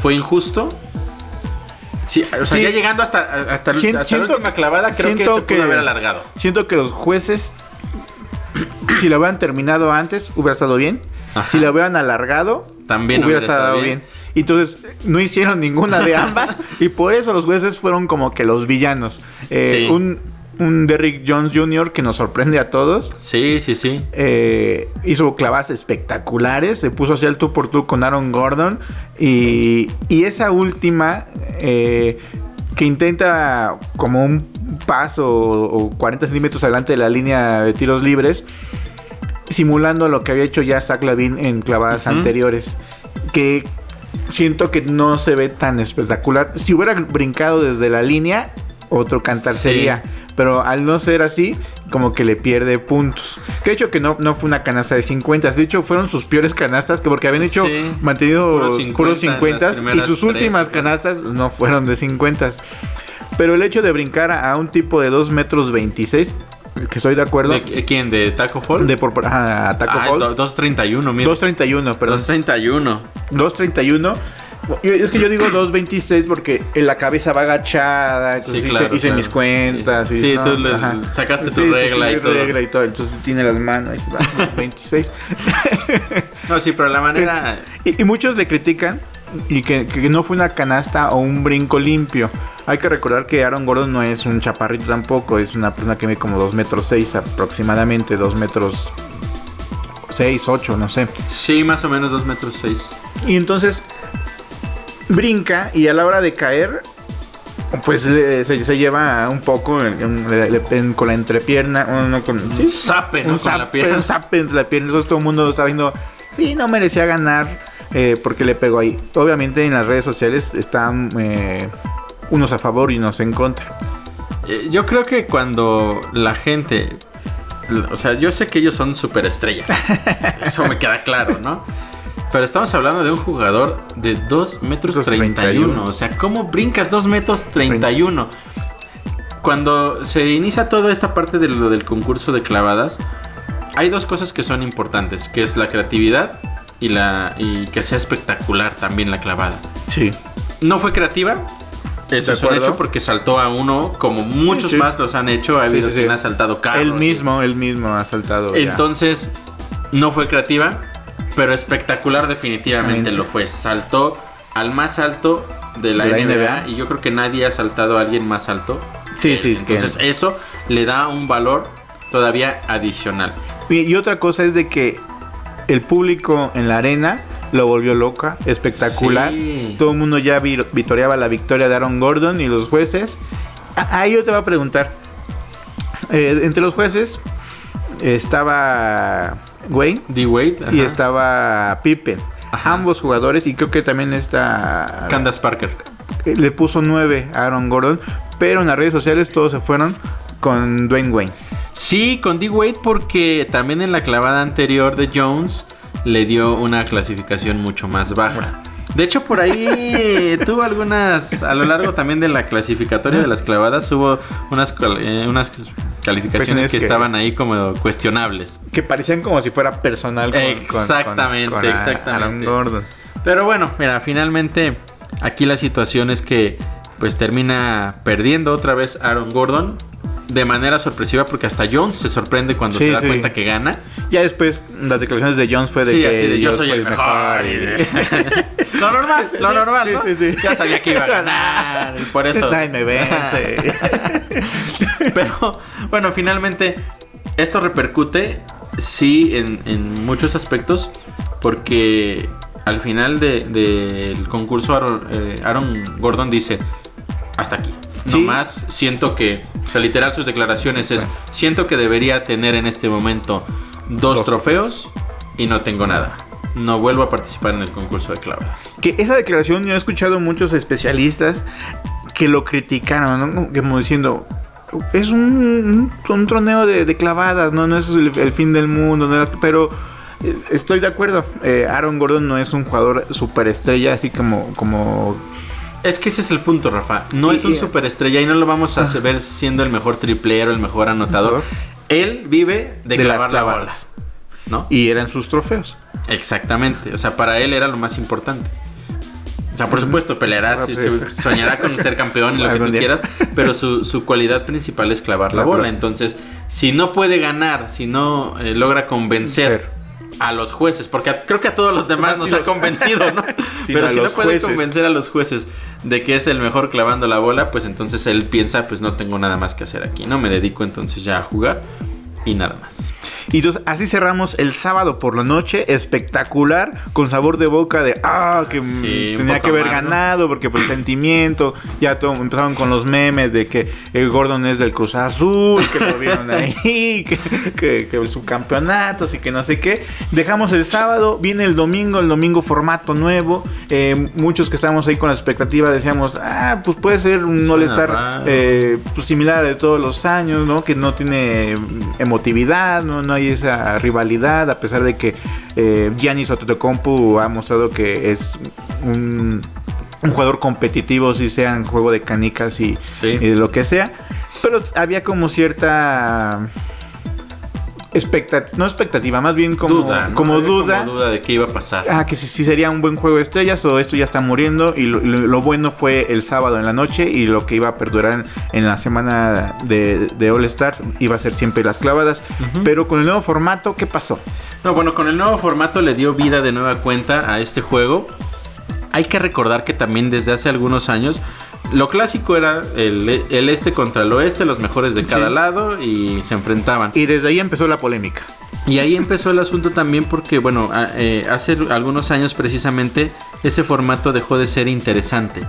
fue injusto. Sí, o sea, Sí. ya llegando hasta, hasta, el- Sien- hasta siento- la última clavada, creo que siento se pudo que- haber alargado. Siento que los jueces, si lo hubieran terminado antes, hubiera estado bien. Ajá. Si lo hubieran alargado, También hubiera hubiera estado bien. Entonces no hicieron ninguna de ambas. y por eso los jueces fueron como que los villanos. Eh, Sí. un, un Derrick Jones Jr. que nos sorprende a todos. Sí, sí, sí. Eh, hizo clavadas espectaculares, se puso así al tú por tú con Aaron Gordon y, y esa última eh, que intenta como un paso o 40 centímetros adelante de la línea de tiros libres, simulando lo que había hecho ya Zach Lavin en clavadas anteriores, que siento que no se ve tan espectacular. Si hubiera brincado desde la línea, otro cantar Sí. sería. Pero al no ser así, como que le pierde puntos. Que de hecho que no, no fue una canasta de 50. De hecho, fueron sus peores canastas que porque habían hecho Sí. mantenido Puros puros 50 50, las y sus tres, últimas canastas no fueron de 50. Pero el hecho de brincar a un tipo de 2 metros 26 que estoy de acuerdo. ¿De quién? ¿De Taco Fall? De por, ajá, Taco Ah, Fall. es do- 2.31, mira. 2.31, perdón. 2.31. 2.31. Yo- Es que yo digo 2.26 porque en la cabeza va agachada. Entonces Sí, hice, claro, hice claro. mis cuentas. y Sí, ¿no? tú le- sacaste tu Sí, sí, regla y todo. regla y todo. Entonces tiene las manos. y va, 26. No, sí, pero la manera... Y, y muchos le critican y que, que no fue una canasta o un brinco limpio. Hay que recordar que Aaron Gordon no es un chaparrito tampoco, es una persona que mide como 2 metros 6 aproximadamente, 2 metros 6, 8, no sé. Sí, más o menos 2 metros 6. Y entonces brinca y a la hora de caer, pues le- se, se lleva un poco en- en- le- le- en- con la entrepierna, o no, con, Un sí, zape, ¿no? un Con la zape, pierna. un zape entre la pierna. Entonces todo el mundo está viendo, sí, no merecía ganar eh, porque le pegó ahí. Obviamente en las redes sociales están eh, unos a favor y unos en contra. Eh, Yo creo que cuando la gente... O sea, yo sé que ellos son superestrellas. Eso me queda claro, ¿no? Pero estamos hablando de un jugador de 2 metros Dos 31. 31. O sea, ¿cómo brincas 2 metros 31? Cuando se inicia toda esta parte de lo del concurso de clavadas, hay dos cosas que son importantes, que es la creatividad y, la, y que sea espectacular también la clavada. Sí. No fue creativa. Eso es un hecho porque saltó a uno, como muchos Sí, sí. más los han hecho. Ha habido sí, quien ha saltado carros. Él mismo, él mismo ha saltado. ya. Entonces, no fue creativa, pero espectacular definitivamente Mente. lo fue. Saltó al más alto de la, De la NBA, NBA. y yo creo que nadie ha saltado a alguien más alto. Sí, sí, Entonces, eso le da un valor todavía adicional. Y, y otra cosa es de que el público en la arena lo volvió loca, espectacular. Sí. Todo el mundo ya vi- vitoreaba la victoria de Aaron Gordon y los jueces. A- Ahí yo te voy a preguntar. eh, entre los jueces estaba Wayne D. Wade y ajá. estaba Pippen. Ajá. Ambos jugadores y creo que también está... Candace Parker. le puso 9 a Aaron Gordon, pero en las redes sociales todos se fueron con Dwayne Wayne. Sí, con D. Wade porque también en la clavada anterior de Jones le dio una clasificación mucho más baja. De hecho, por ahí tuvo algunas, a lo largo también de la clasificatoria de las clavadas, hubo unas, eh, unas calificaciones que, que- estaban ahí como cuestionables. Que parecían como si fuera personal con, Exactamente, con exactamente. Gordon. Pero bueno, mira, finalmente aquí la situación es que pues termina perdiendo otra vez Aaron Gordon de manera sorpresiva porque hasta Jones se sorprende cuando Sí, se da sí. cuenta que gana. Ya después las declaraciones de Jones fue de sí, que así de, yo soy el mejor. y de- lo normal, lo normal, sí, ¿no? sí, sí. Ya sabía que iba a ganar. y por eso. Nadie me vence. Pero bueno, finalmente esto repercute, sí, en, en muchos aspectos, porque al final de- del concurso Aaron, eh, Aaron Gordon dice, hasta aquí. Sí. No más, siento que, o sea, literal sus declaraciones es, siento que debería tener en este momento dos Dos trofeos y no tengo nada. No vuelvo a participar en el concurso de clavadas. que esa declaración yo he escuchado muchos especialistas que lo criticaron, ¿no? Como diciendo, es un, un, un troneo de, de clavadas, ¿no? No es el, el fin del mundo, no era- pero eh, estoy de acuerdo. Eh, Aaron Gordon no es un jugador superestrella, así como, como Es que ese es el punto, Rafa. No Y- es un y- superestrella y no lo vamos a Ah. ver siendo el mejor triplero, el mejor anotador. Él vive de, De clavar la bola. ¿No? y eran sus trofeos. Exactamente. O sea, para él era lo más importante. O sea, por supuesto, peleará, Ah, soñará con ser campeón y lo que tú quieras, pero su, su cualidad principal es clavar la La bola. bola. Entonces, si no puede ganar, si no eh, logra convencer a los jueces, porque a- creo que a todos los demás nos ha convencido, ¿no? Pero si no puede jueces. convencer a los jueces de que es el mejor clavando la bola, pues entonces él piensa, pues no tengo nada más que hacer aquí, ¿no? Me dedico entonces ya a jugar y nada más. Y entonces así cerramos el sábado por la noche, espectacular, con sabor de boca de ah, que mm, Sí, tenía que haber ganado, porque por el sentimiento, ya todo, empezaron con los memes de que el Gordon es del Cruz Azul, que lo vieron ahí, que, que, que subcampeonatos y que no sé qué. Dejamos el sábado, viene el domingo, el domingo formato nuevo. eh, muchos que estábamos ahí con la expectativa decíamos, ah, pues puede ser un all-star eh, pues similar a de todos los años, ¿no? Que no tiene emotividad, no, no hay esa rivalidad, a pesar de que eh, Giannis Antetokounmpo ha mostrado que es un, un jugador competitivo, si sea en juego de canicas y, Sí. y de lo que sea. Pero había como cierta expectativa, no expectativa, más bien como duda, ¿no? como duda. Como duda de qué iba a pasar. Ah, que si, si sería un buen juego de estrellas o esto ya está muriendo y lo, lo- lo bueno fue el sábado en la noche y lo que iba a perdurar en, en la semana de, de All Stars iba a ser siempre las clavadas. Pero con el nuevo formato, ¿qué pasó? No, bueno, con el nuevo formato le dio vida de nueva cuenta a este juego. Hay que recordar que también desde hace algunos años lo clásico era el, el este contra el oeste, los mejores de cada Sí. lado y se enfrentaban. Y desde ahí empezó la polémica. Y ahí empezó el asunto también porque, bueno, a- eh, hace algunos años precisamente ese formato dejó de ser interesante.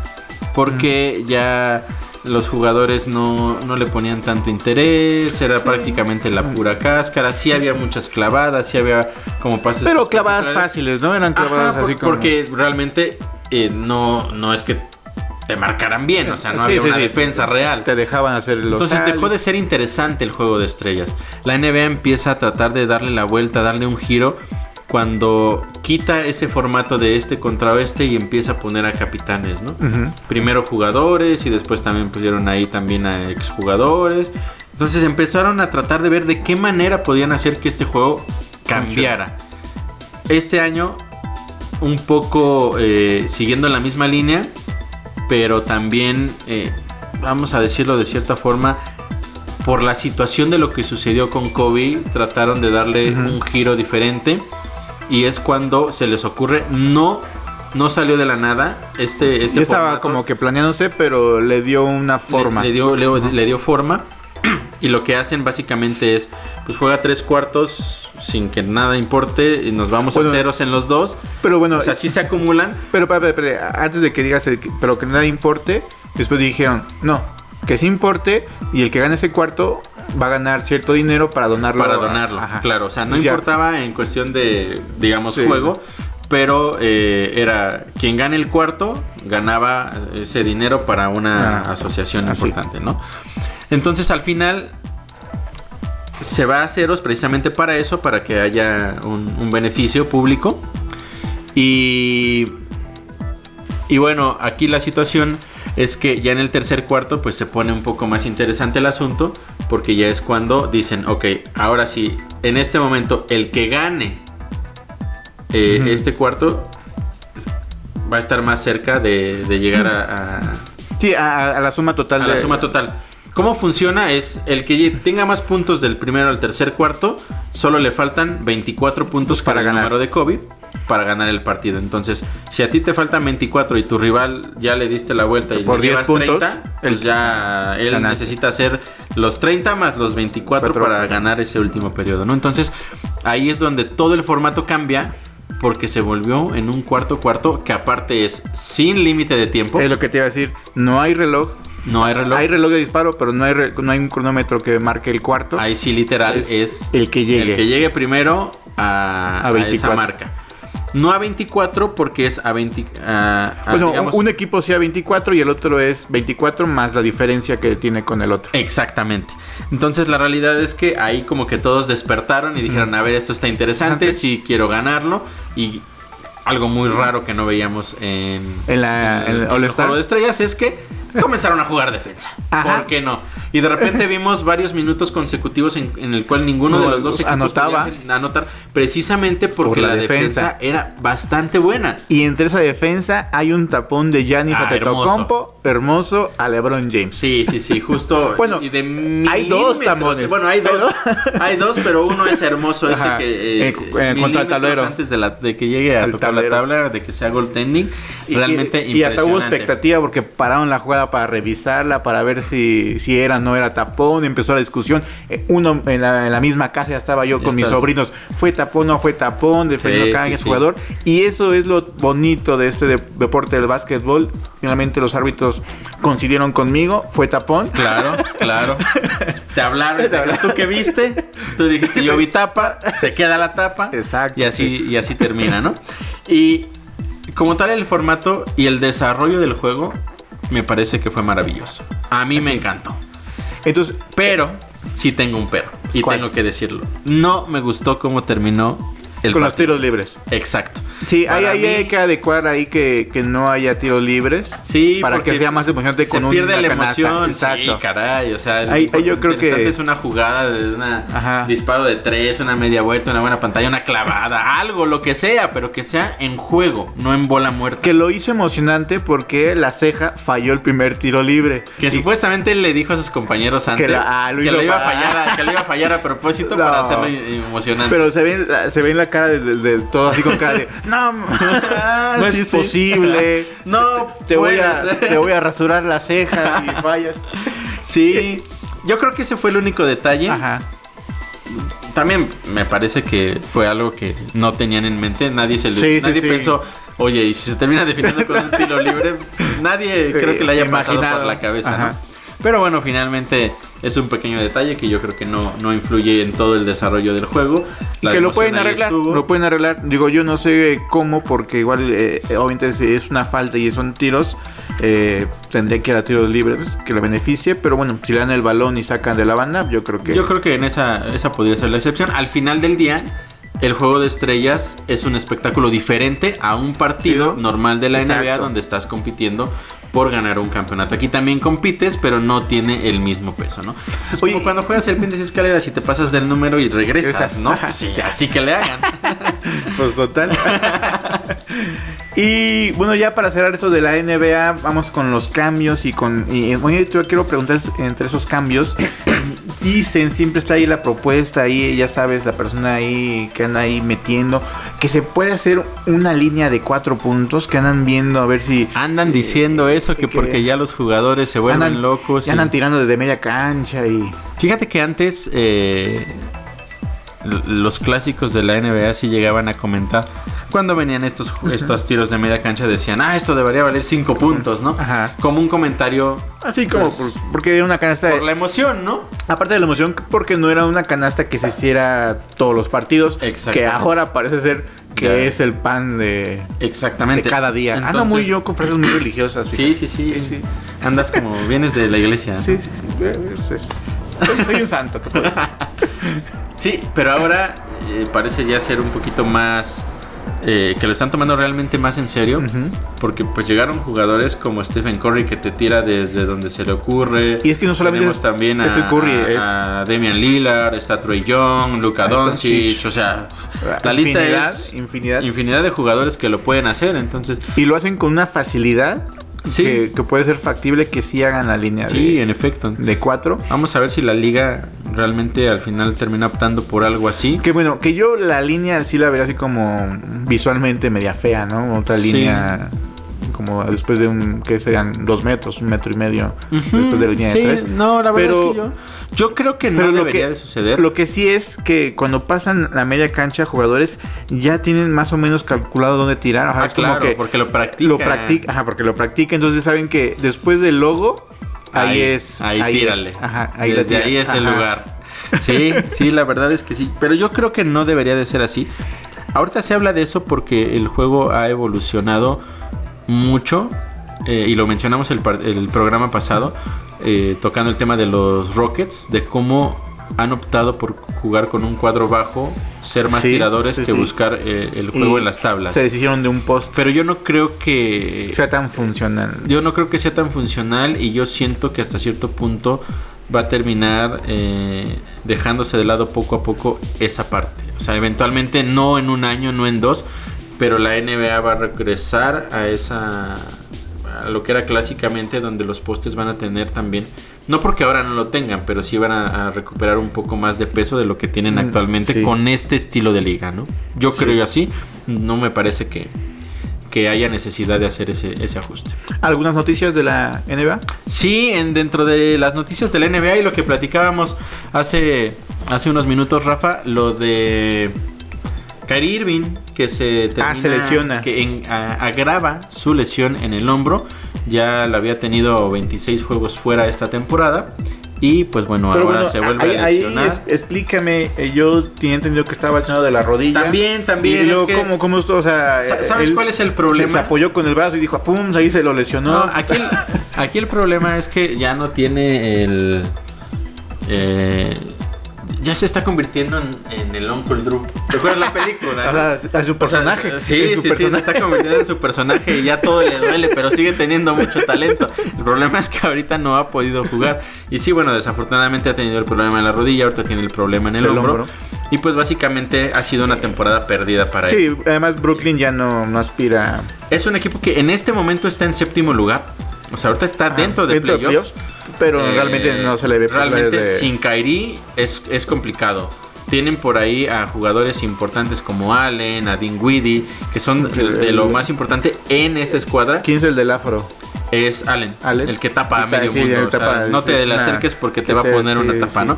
Porque ya los jugadores no, no le ponían tanto interés, era prácticamente la pura cáscara, sí había muchas clavadas, sí había como pases... Pero clavadas fáciles, ¿no? Eran Ajá, clavadas por- así como... Porque realmente eh, no, no es que te marcaran bien, o sea, no Sí, había sí, una sí. defensa real. Te dejaban hacer los... Entonces dejó de ser interesante el juego de estrellas. La NBA empieza a tratar de darle la vuelta, darle un giro cuando quita ese formato de este contra oeste y empieza a poner a capitanes, ¿no? Primero jugadores y después también pusieron ahí también a exjugadores. Entonces empezaron a tratar de ver de qué manera podían hacer que este juego cambiara. Este año, un poco eh, siguiendo la misma línea, pero también, eh, vamos a decirlo de cierta forma, por la situación de lo que sucedió con Kobe, trataron de darle un giro diferente. Y es cuando se les ocurre, no, no salió de la nada. Este, este Ya estaba formato como que planeándose, pero le dio una forma. Le, dio, le- le dio forma. Y lo que hacen básicamente es, pues juega tres cuartos sin que nada importe. Y nos vamos Bueno, a ceros en los dos. Pero bueno, O sea, sí se acumulan. pero, antes de que digas, el pero que nada importe, después dijeron, no, que sí importe y el que gane ese cuarto va a ganar cierto dinero para donarlo. para donarlo. Ajá. Claro, o sea, no ya. importaba en cuestión de, digamos, Sí. juego. Pero eh, era quien gane el cuarto ganaba ese dinero para una Ah, asociación así. importante, ¿no? Entonces al final se va a ceros precisamente para eso, para que haya un, un beneficio público. Y, y bueno, aquí la situación es que ya en el tercer cuarto pues se pone un poco más interesante el asunto, porque ya es cuando dicen, ok, ahora sí, en este momento el que gane eh, este cuarto va a estar más cerca de, de llegar a- a, Sí, a, a la suma total. a la suma total. ¿Cómo funciona? Es el que tenga más puntos del primero al tercer cuarto, solo le faltan 24 puntos Para para el ganar. número de Kobe para ganar el partido. Entonces, si a ti te faltan 24 y tu rival ya le diste la vuelta y Por le 10 llevas puntos, 30, el- pues ya él ganaste. necesita hacer los 30 más los 24 Cuatro. para ganar ese último periodo, ¿no? Entonces, ahí es donde todo el formato cambia porque se volvió en un cuarto cuarto que aparte es sin límite de tiempo. Es lo que te iba a decir. No hay reloj. No hay reloj. Hay reloj de disparo, pero no hay, re- no hay un cronómetro que marque el cuarto. Ahí sí, literal, Es es, el que llegue. El que llegue primero a, A a 24. esa marca. No a 24 porque es a 20. a- a, bueno, digamos- un equipo sea 24 y el otro es 24 más la diferencia que tiene con el otro. Exactamente. Entonces la realidad es que ahí como que todos despertaron y dijeron, a ver, esto está interesante, sí quiero ganarlo. Y algo muy raro que no veíamos en, En la- en el el juego de estrellas es que comenzaron a jugar defensa. Ajá. ¿Por qué no? Y de repente vimos varios minutos consecutivos en, en el cual ninguno de los dos equipos anotaba. anotar precisamente porque Por la la, defensa. defensa. era bastante buena. Y entre esa defensa hay un tapón de Giannis Ah, hermoso. a LeBron James. Sí, sí, sí, justo. Bueno, y de hay dos tamones, Bueno, hay dos, hay dos, pero uno es hermoso ese Ajá, que eh, contra el tablero. antes de, la- de que llegue a Al tocar tablero. la tabla, de que se haga goaltending, realmente y, y hasta hubo expectativa porque pararon la jugada para revisarla, para ver si, si era o no era tapón. Empezó la discusión. Eh, Uno en la, en la misma casa ya estaba yo con mis sobrinos. ¿Fue tapón o no fue tapón? Dependiendo Sí, cada sí, sí, jugador. Y eso es lo bonito de este de- deporte del básquetbol. Finalmente los árbitros coincidieron conmigo. Fue tapón. Claro, claro. Te hablaron, te hablaron. ¿tú qué viste? Tú dijiste, yo vi tapa, se queda la tapa. Exacto. Y así, y así termina, ¿no? Y como tal el formato y el desarrollo del juego me parece que fue maravilloso. A mí me encantó. Entonces, Pero sí tengo un pero. Y ¿Cuál? tengo que decirlo. No me gustó cómo terminó el Con los tiros libres. Exacto. Sí, Para ahí mí- hay que adecuar ahí que, que no haya tiros libres. Sí, para que sea más emocionante se con un pierde la canasta. emoción. Exacto. Sí, caray, o sea, Ahí- yo creo que- es una jugada de una Ajá. disparo de tres, una media vuelta, una buena pantalla, una clavada, algo, lo que sea, pero que sea en juego, no en bola muerta. Que lo hizo emocionante porque la ceja falló el primer tiro libre. Que Y- supuestamente le dijo a sus compañeros antes que, la- ah, lo hizo lo iba a fallar, a- que lo iba a fallar a propósito No. para hacerlo emocionante. Pero se ve, se ve en la cara de, de- de todo así con cara de no, Ah, no sí, es sí. posible. No te voy a ser. te voy a rasurar las cejas y fallas. Sí, yo creo que ese fue el único detalle. Ajá. También me parece que fue algo que no tenían en mente. Nadie se Sí, sí, nadie sí. pensó, oye, y si se termina definiendo con un tiro libre, nadie creo que le haya pasado Imaginado. por la cabeza, Ajá. ¿no? Pero bueno, finalmente es un pequeño detalle que yo creo que no, no influye en todo el desarrollo del juego. Y La que lo pueden arreglar, estuvo. lo pueden arreglar. Digo, yo no sé cómo, porque igual, eh, obviamente, si es una falta y son tiros, eh, tendría que ir a tiros libres, que lo beneficie. Pero bueno, si le dan el balón y sacan de la banda, yo creo que. Yo creo que en esa, esa podría ser la excepción. Al final del día, el juego de estrellas es un espectáculo diferente a un partido Sí. normal de la NBA donde estás compitiendo por ganar un campeonato. Aquí también compites, pero no tiene el mismo peso, ¿no? Es Oye, como cuando juegas serpientes y escaleras y te pasas del número y regresas. ¿no? Pues sí, así que le hagan. Pues total. y bueno, ya para cerrar esto de la NBA, vamos con los cambios y con. Y, bueno, yo quiero preguntar entre esos cambios. Dicen, siempre está ahí la propuesta, ahí ya sabes, la persona ahí que anda ahí metiendo, que se puede hacer una línea de cuatro puntos, que andan viendo a ver si. Andan diciendo eso, que que- porque ya los jugadores se vuelven andan, locos. ya y- andan tirando desde media cancha y. Fíjate que antes eh, los clásicos de la NBA sí llegaban a comentar. Cuando venían estos, estos tiros de media cancha decían, ah, esto debería valer 5 puntos, ¿no? Ajá. Como un comentario Así como, Pues, por- porque era una canasta. por la emoción, ¿no? Aparte de la emoción, porque no era una canasta que se hiciera todos los partidos. Exactamente. Que ahora parece ser que es el pan de, Exactamente. de cada día. Ando muy Entonces- yo con frases muy religiosas. Sí, sí, sí, Sí. Andas como vienes de la iglesia. ¿no? Sí, sí, sí. Es- es- soy, soy un santo. decir. Sí, pero ahora eh, parece ya ser un poquito más... eh, que lo están tomando realmente más en serio. Porque pues llegaron jugadores como Stephen Curry que te tira desde donde se le ocurre. Y es que no solamente Tenemos es- también a, Curry, a- es- a Damian Lillard, está Trey Young, Luka Doncic, o sea, la lista Infinidad, es infinidad. infinidad de jugadores que lo pueden hacer, entonces Y lo hacen con una facilidad Sí. que, que puede ser factible que sí hagan la línea sí, de, en efecto. de cuatro. Vamos a ver si la liga realmente al final termina optando por algo así. Que bueno, que yo la línea sí la veo así como visualmente media fea, ¿no? Otra Sí. línea como después de un, que serían dos metros, un metro y medio después de la línea Sí, de tres. No, la verdad Pero- es que yo, yo creo que no Pero lo debería que, de suceder. lo que sí es que cuando pasan la media cancha, jugadores ya tienen más o menos calculado dónde tirar. Ajá, Ah, es como claro, que porque lo practica. lo practica, ajá, porque lo practica, entonces saben que después del logo, ahí, Ahí, es. ahí, tírale. Ajá, ahí Desde ahí es el lugar. Sí, sí, la verdad es que sí. Pero yo creo que no debería de ser así. Ahorita se habla de eso porque el juego ha evolucionado mucho. eh, y lo mencionamos el, el programa pasado, eh, tocando el tema de los Rockets, de cómo han optado por jugar con un cuadro bajo, ser más Sí, tiradores sí, que sí. buscar eh, el juego Y en las tablas. Se deshicieron de un post. Pero yo no creo que sea tan funcional. yo no creo que sea tan funcional y yo siento que hasta cierto punto va a terminar eh, dejándose de lado poco a poco esa parte. O sea, eventualmente no en un año, no en dos, pero la NBA va a regresar a esa a lo que era clásicamente donde los postes van a tener también no porque ahora no lo tengan pero sí van a, a recuperar un poco más de peso de lo que tienen Mm, actualmente sí. con este estilo de liga no yo Sí. creo así no me parece que que haya necesidad de hacer ese, ese ajuste ¿Algunas noticias de la NBA? Sí, en, dentro de las noticias del NBA y lo que platicábamos hace, hace unos minutos, Rafa, lo de Kyrie Irving, que se termina, Ah, se lesiona. que en- a- agrava su lesión en el hombro. Ya lo había tenido 26 juegos fuera esta temporada. Y pues bueno, ahora se vuelve ahí, a lesionar. es- explícame, eh, yo tenía entendido que estaba lesionado de la rodilla. También, también, Y luego, es que- ¿cómo, cómo esto? O sea, Sa- ¿Sabes él cuál es el problema? se apoyó con el brazo y dijo, ¡pum! Ahí se lo lesionó. No, aquí el, aquí el problema es que ya no tiene el. eh, ya se está convirtiendo en, en el Uncle Drew. ¿Recuerdas la película? no? A su personaje. O sea, sí, su sí, sí, se está convirtiendo en su personaje y ya todo le duele, pero sigue teniendo mucho talento. El problema es que ahorita no ha podido jugar. Y sí, bueno, desafortunadamente ha tenido el problema en la rodilla, ahorita tiene el problema en el, El hombro. hombro. Y pues básicamente ha sido una temporada perdida para él. Sí, además Brooklyn ya no, no aspira Es un equipo que en este momento está en séptimo lugar. O sea, ahorita está dentro de dentro de playoffs. playoffs, pero Eh, realmente no se le ve Realmente de- sin Kairi es, es complicado. Tienen por ahí a jugadores importantes como Allen, a Dinwiddie, que son de, de lo más importante en esta escuadra. ¿Quién es el del afro? Es Allen, Allen. el que tapa a medio sí, mundo. o sea, no te le acerques porque que te va a poner una sí, tapa, sí. ¿no?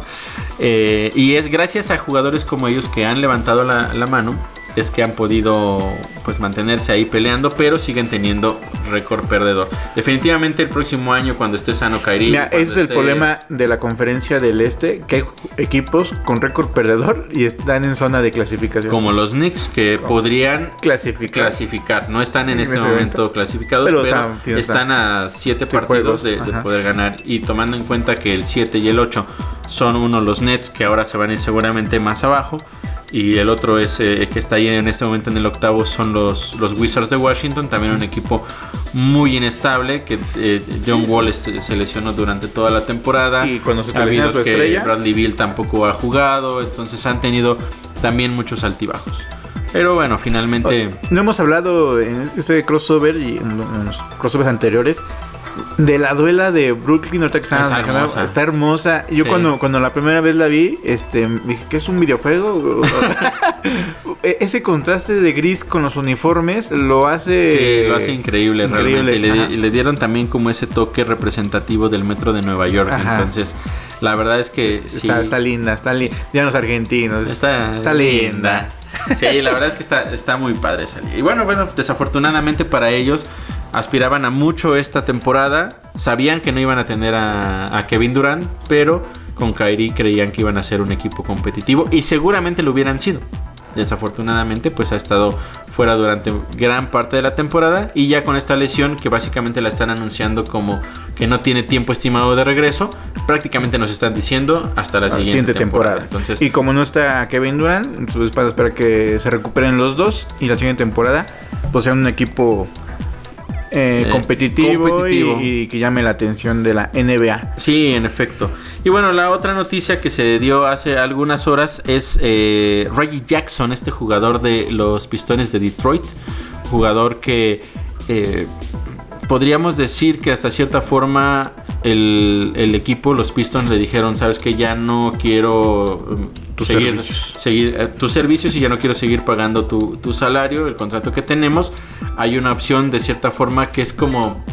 Eh, y es gracias a jugadores como ellos que han levantado la, la mano es que han podido pues mantenerse ahí peleando, pero siguen teniendo récord perdedor. Definitivamente el próximo año cuando esté sano Kairi, Mira, ese es el problema de la conferencia del este, que hay equipos con récord perdedor y están en zona de clasificación. como los Knicks que podrían clasificar? clasificar. No están en En este momento clasificados, Pero, pero, o sea, tiene- están a 7 siete partidos de, poder ganar. Y tomando en cuenta que el 7 y el 8 son uno los Nets, que ahora se van a ir seguramente más abajo. Y el otro es eh, que está ahí en este momento en el octavo son los, los Wizards de Washington, también un equipo muy inestable, que eh, John Wall este, se lesionó durante toda la temporada. Y cuando se ha habido que estrella. Bradley Bill tampoco ha jugado, entonces han tenido también muchos altibajos. Pero bueno, finalmente... No hemos hablado en este crossover y en los crossovers anteriores de la duela de Brooklyn, ahorita que Está hermosa. está hermosa. Yo Sí. cuando, cuando la primera vez la vi, este, dije que es un videojuego. E- Ese contraste de gris con los uniformes lo hace. Sí, lo hace increíble, increíble, realmente. Y le, dieron también como ese toque representativo del metro de Nueva York. Ajá. Entonces, la verdad es que sí. Está, está linda, está linda. Ya los argentinos. Está, Está linda. Sí, la verdad es que está, está muy padre salir. Y bueno, bueno, desafortunadamente para ellos aspiraban a mucho esta temporada. Sabían que no iban a tener a, a Kevin Durant, pero con Kyrie creían que iban a ser un equipo competitivo y seguramente lo hubieran sido. Desafortunadamente, pues ha estado fuera durante gran parte de la temporada y ya con esta lesión que básicamente la están anunciando como que no tiene tiempo estimado de regreso, prácticamente nos están diciendo hasta la la siguiente, temporada. Entonces, y como no está Kevin Durant, entonces para esperar que se recuperen los dos y la siguiente temporada pues sea un equipo eh, Eh, competitivo, competitivo. Y, y que llame la atención de la NBA. Sí, en efecto. Y bueno, la otra noticia que se dio hace algunas horas es eh, Reggie Jackson, este jugador de los Pistones de Detroit. Jugador que eh, podríamos decir que hasta cierta forma el, el equipo, los Pistons, le dijeron, sabes que ya no quiero um, Tus seguir, servicios. seguir eh, tus servicios y ya no quiero seguir pagando tu, tu salario, el contrato que tenemos. Hay una opción de cierta forma que es como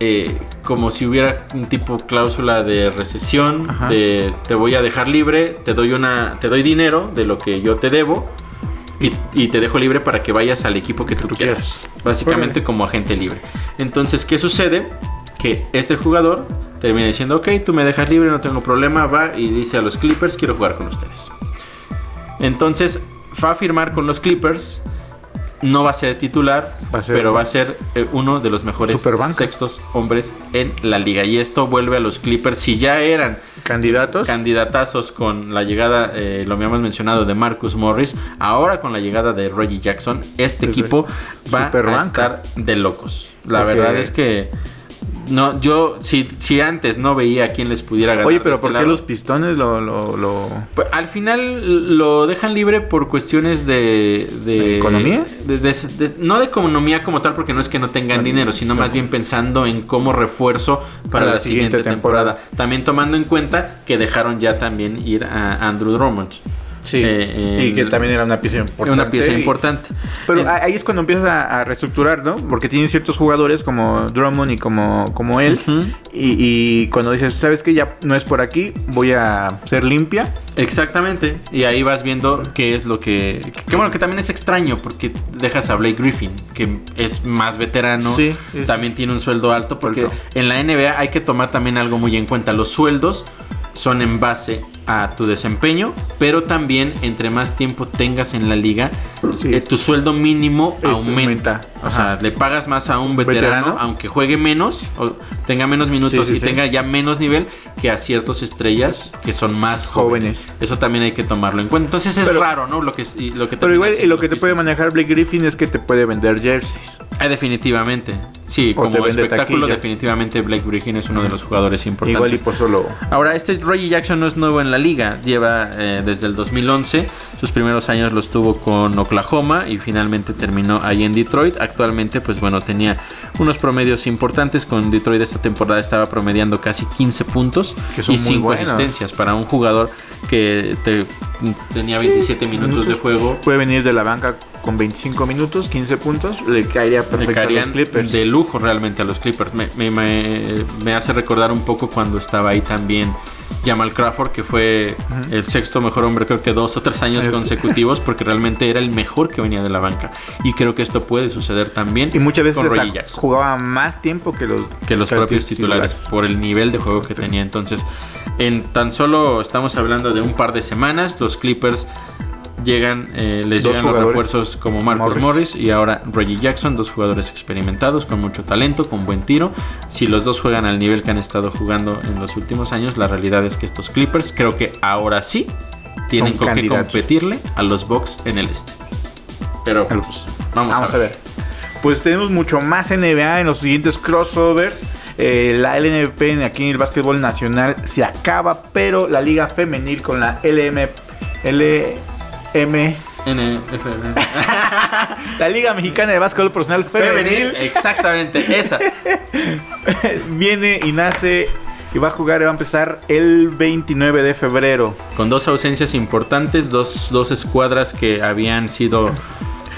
eh, como si hubiera un tipo cláusula de recesión, Ajá. de te voy a dejar libre, te doy una, te doy dinero de lo que yo te debo y, y te dejo libre para que vayas al equipo que tú, tú quieras. quieras. Básicamente Órale. como agente libre. Entonces, ¿qué sucede? Que este jugador termina diciendo, ok, tú me dejas libre, no tengo problema, va y dice a los Clippers, quiero jugar con ustedes. Entonces, va a firmar con los Clippers. No va a ser titular, Va a ser- pero va a ser eh, uno de los mejores sextos hombres en la liga. Y esto vuelve a los Clippers. Si ya eran Candidatos. candidatazos con la llegada, eh, lo habíamos mencionado, de Marcus Morris, ahora con la llegada de Reggie Jackson, este equipo va superbanca. a estar de locos. La Porque- verdad es que no, yo si, si antes no veía a quién les pudiera ganar. Oye, pero este ¿por qué lado, los pistones lo, lo, lo- pues, al final lo dejan libre por cuestiones de... ¿De, ¿De economía? de- no de economía como tal, porque no es que no tengan No, dinero, sino no. más bien pensando en cómo refuerzo para la, siguiente, temporada. También tomando en cuenta que dejaron ya también ir a Andrew Drummond. Sí. Eh, y que también era una pieza importante. Una pieza y- importante. Pero ahí es cuando empiezas a, a reestructurar, ¿no? Porque tienen ciertos jugadores como Drummond y como, como él. Y, y cuando dices, ¿sabes qué? Ya no es por aquí, voy a ser limpia. Exactamente. Y ahí vas viendo qué es lo que. Que bueno, que también es extraño porque dejas a Blake Griffin, que es más veterano. Sí, es- también tiene un sueldo alto. Porque Alto. en la NBA hay que tomar también algo muy en cuenta. Los sueldos son en base a tu desempeño, pero también entre más tiempo tengas en la liga, Sí. eh, tu sueldo mínimo aumenta. aumenta. O sea, le pagas más a un veterano, Veterano. aunque juegue menos, o tenga menos minutos Sí, sí, y tenga ya menos nivel, que a ciertas estrellas que son más jóvenes. Jóvenes. Eso también hay que tomarlo en cuenta. Entonces es Pero- raro, ¿no? Lo que, y lo que Pero igual, y lo que te puede manejar Blake Griffin es que te puede vender jerseys. Ah, definitivamente. Sí, O como espectáculo, taquilla. definitivamente Blake Griffin es uno de los jugadores importantes. Igual y por solo. Ahora, este Reggie Jackson no es nuevo en la liga, lleva eh, desde el 2011, sus primeros años los tuvo con Oklahoma y finalmente terminó ahí en Detroit. Actualmente, pues bueno, tenía unos promedios importantes, con Detroit esta temporada estaba promediando casi 15 puntos y muy 5 buenos. asistencias para un jugador que te- tenía 27 minutos de juego. Puede venir de la banca con 25 minutos, 15 puntos. Le caería a los Clippers. de lujo realmente a los Clippers. Me, me- me- me hace recordar un poco cuando estaba ahí también Jamal Crawford, que fue el sexto mejor hombre, creo que dos o tres años consecutivos, porque realmente era el mejor que venía de la banca. Y creo que esto puede suceder también Y muchas veces con jugaba más tiempo que los, que los propios titulares por el nivel de juego que tenía. Entonces, en tan solo estamos hablando de un par de semanas, los Clippers llegan, eh, les Dos llegan los refuerzos como Marcos Morris. Morris. y ahora Reggie Jackson, dos jugadores experimentados con mucho talento, con buen tiro. Si los dos juegan al nivel que han estado jugando en los últimos años, la realidad es que estos Clippers creo que ahora sí tienen Son con qué competirle a los Bucks en el este. Pero Vamos, vamos, a ver. Pues tenemos mucho más NBA en los siguientes crossovers. Eh, la LNP aquí en el básquetbol nacional se acaba, pero la liga femenil con la LM, LM, NFL. la Liga Mexicana de Básquetbol Profesional Femenil Exactamente, esa. viene y nace y va a jugar y va a empezar el 29 de febrero. Con dos ausencias importantes, dos, dos escuadras que habían sido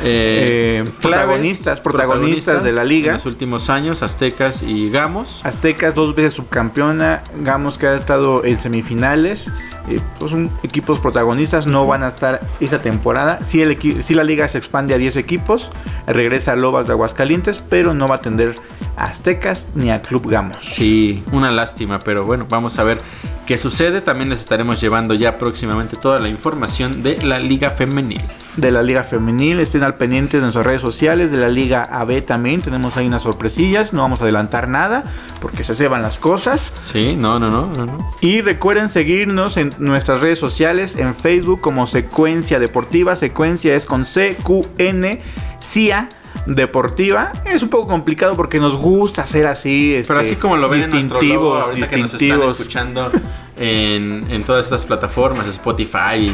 eh, Eh, protagonistas- protagonistas de la liga. En los últimos años, Aztecas y Gamos. Aztecas dos veces subcampeona, Gamos que ha estado en semifinales, eh, pues son equipos protagonistas, no van a estar esta temporada. Si, el si la liga se expande a 10 equipos, regresa a Lobas de Aguascalientes, pero no va a atender a Aztecas ni a Club Gamos. Sí, una lástima, pero bueno, vamos a ver qué sucede. También les estaremos llevando ya próximamente toda la información de la Liga Femenil. De la liga femenil, estén al pendiente de nuestras redes sociales, de la liga AB también, tenemos ahí unas sorpresillas, no vamos a adelantar nada, porque se ceban las cosas. Sí, no, no, no, no. no. Y recuerden seguirnos en nuestras redes sociales, en Facebook como Secuencia Deportiva. Secuencia es con C-Q-N, CIA Deportiva. Es un poco complicado porque nos gusta hacer así. Pero este, así como lo ven en distintivos, ahorita que nos están distintivos. escuchando en, en todas estas plataformas, Spotify,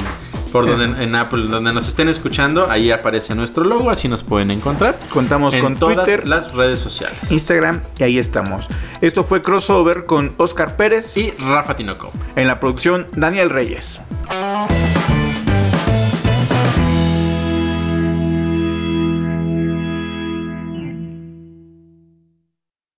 por donde en Apple, donde nos estén escuchando, ahí aparece nuestro logo, así nos pueden encontrar. Contamos en con todas Twitter, las redes sociales. Instagram y ahí estamos. Esto fue Crossover con Oscar Pérez Y Rafa Tinoco. en la producción Daniel Reyes.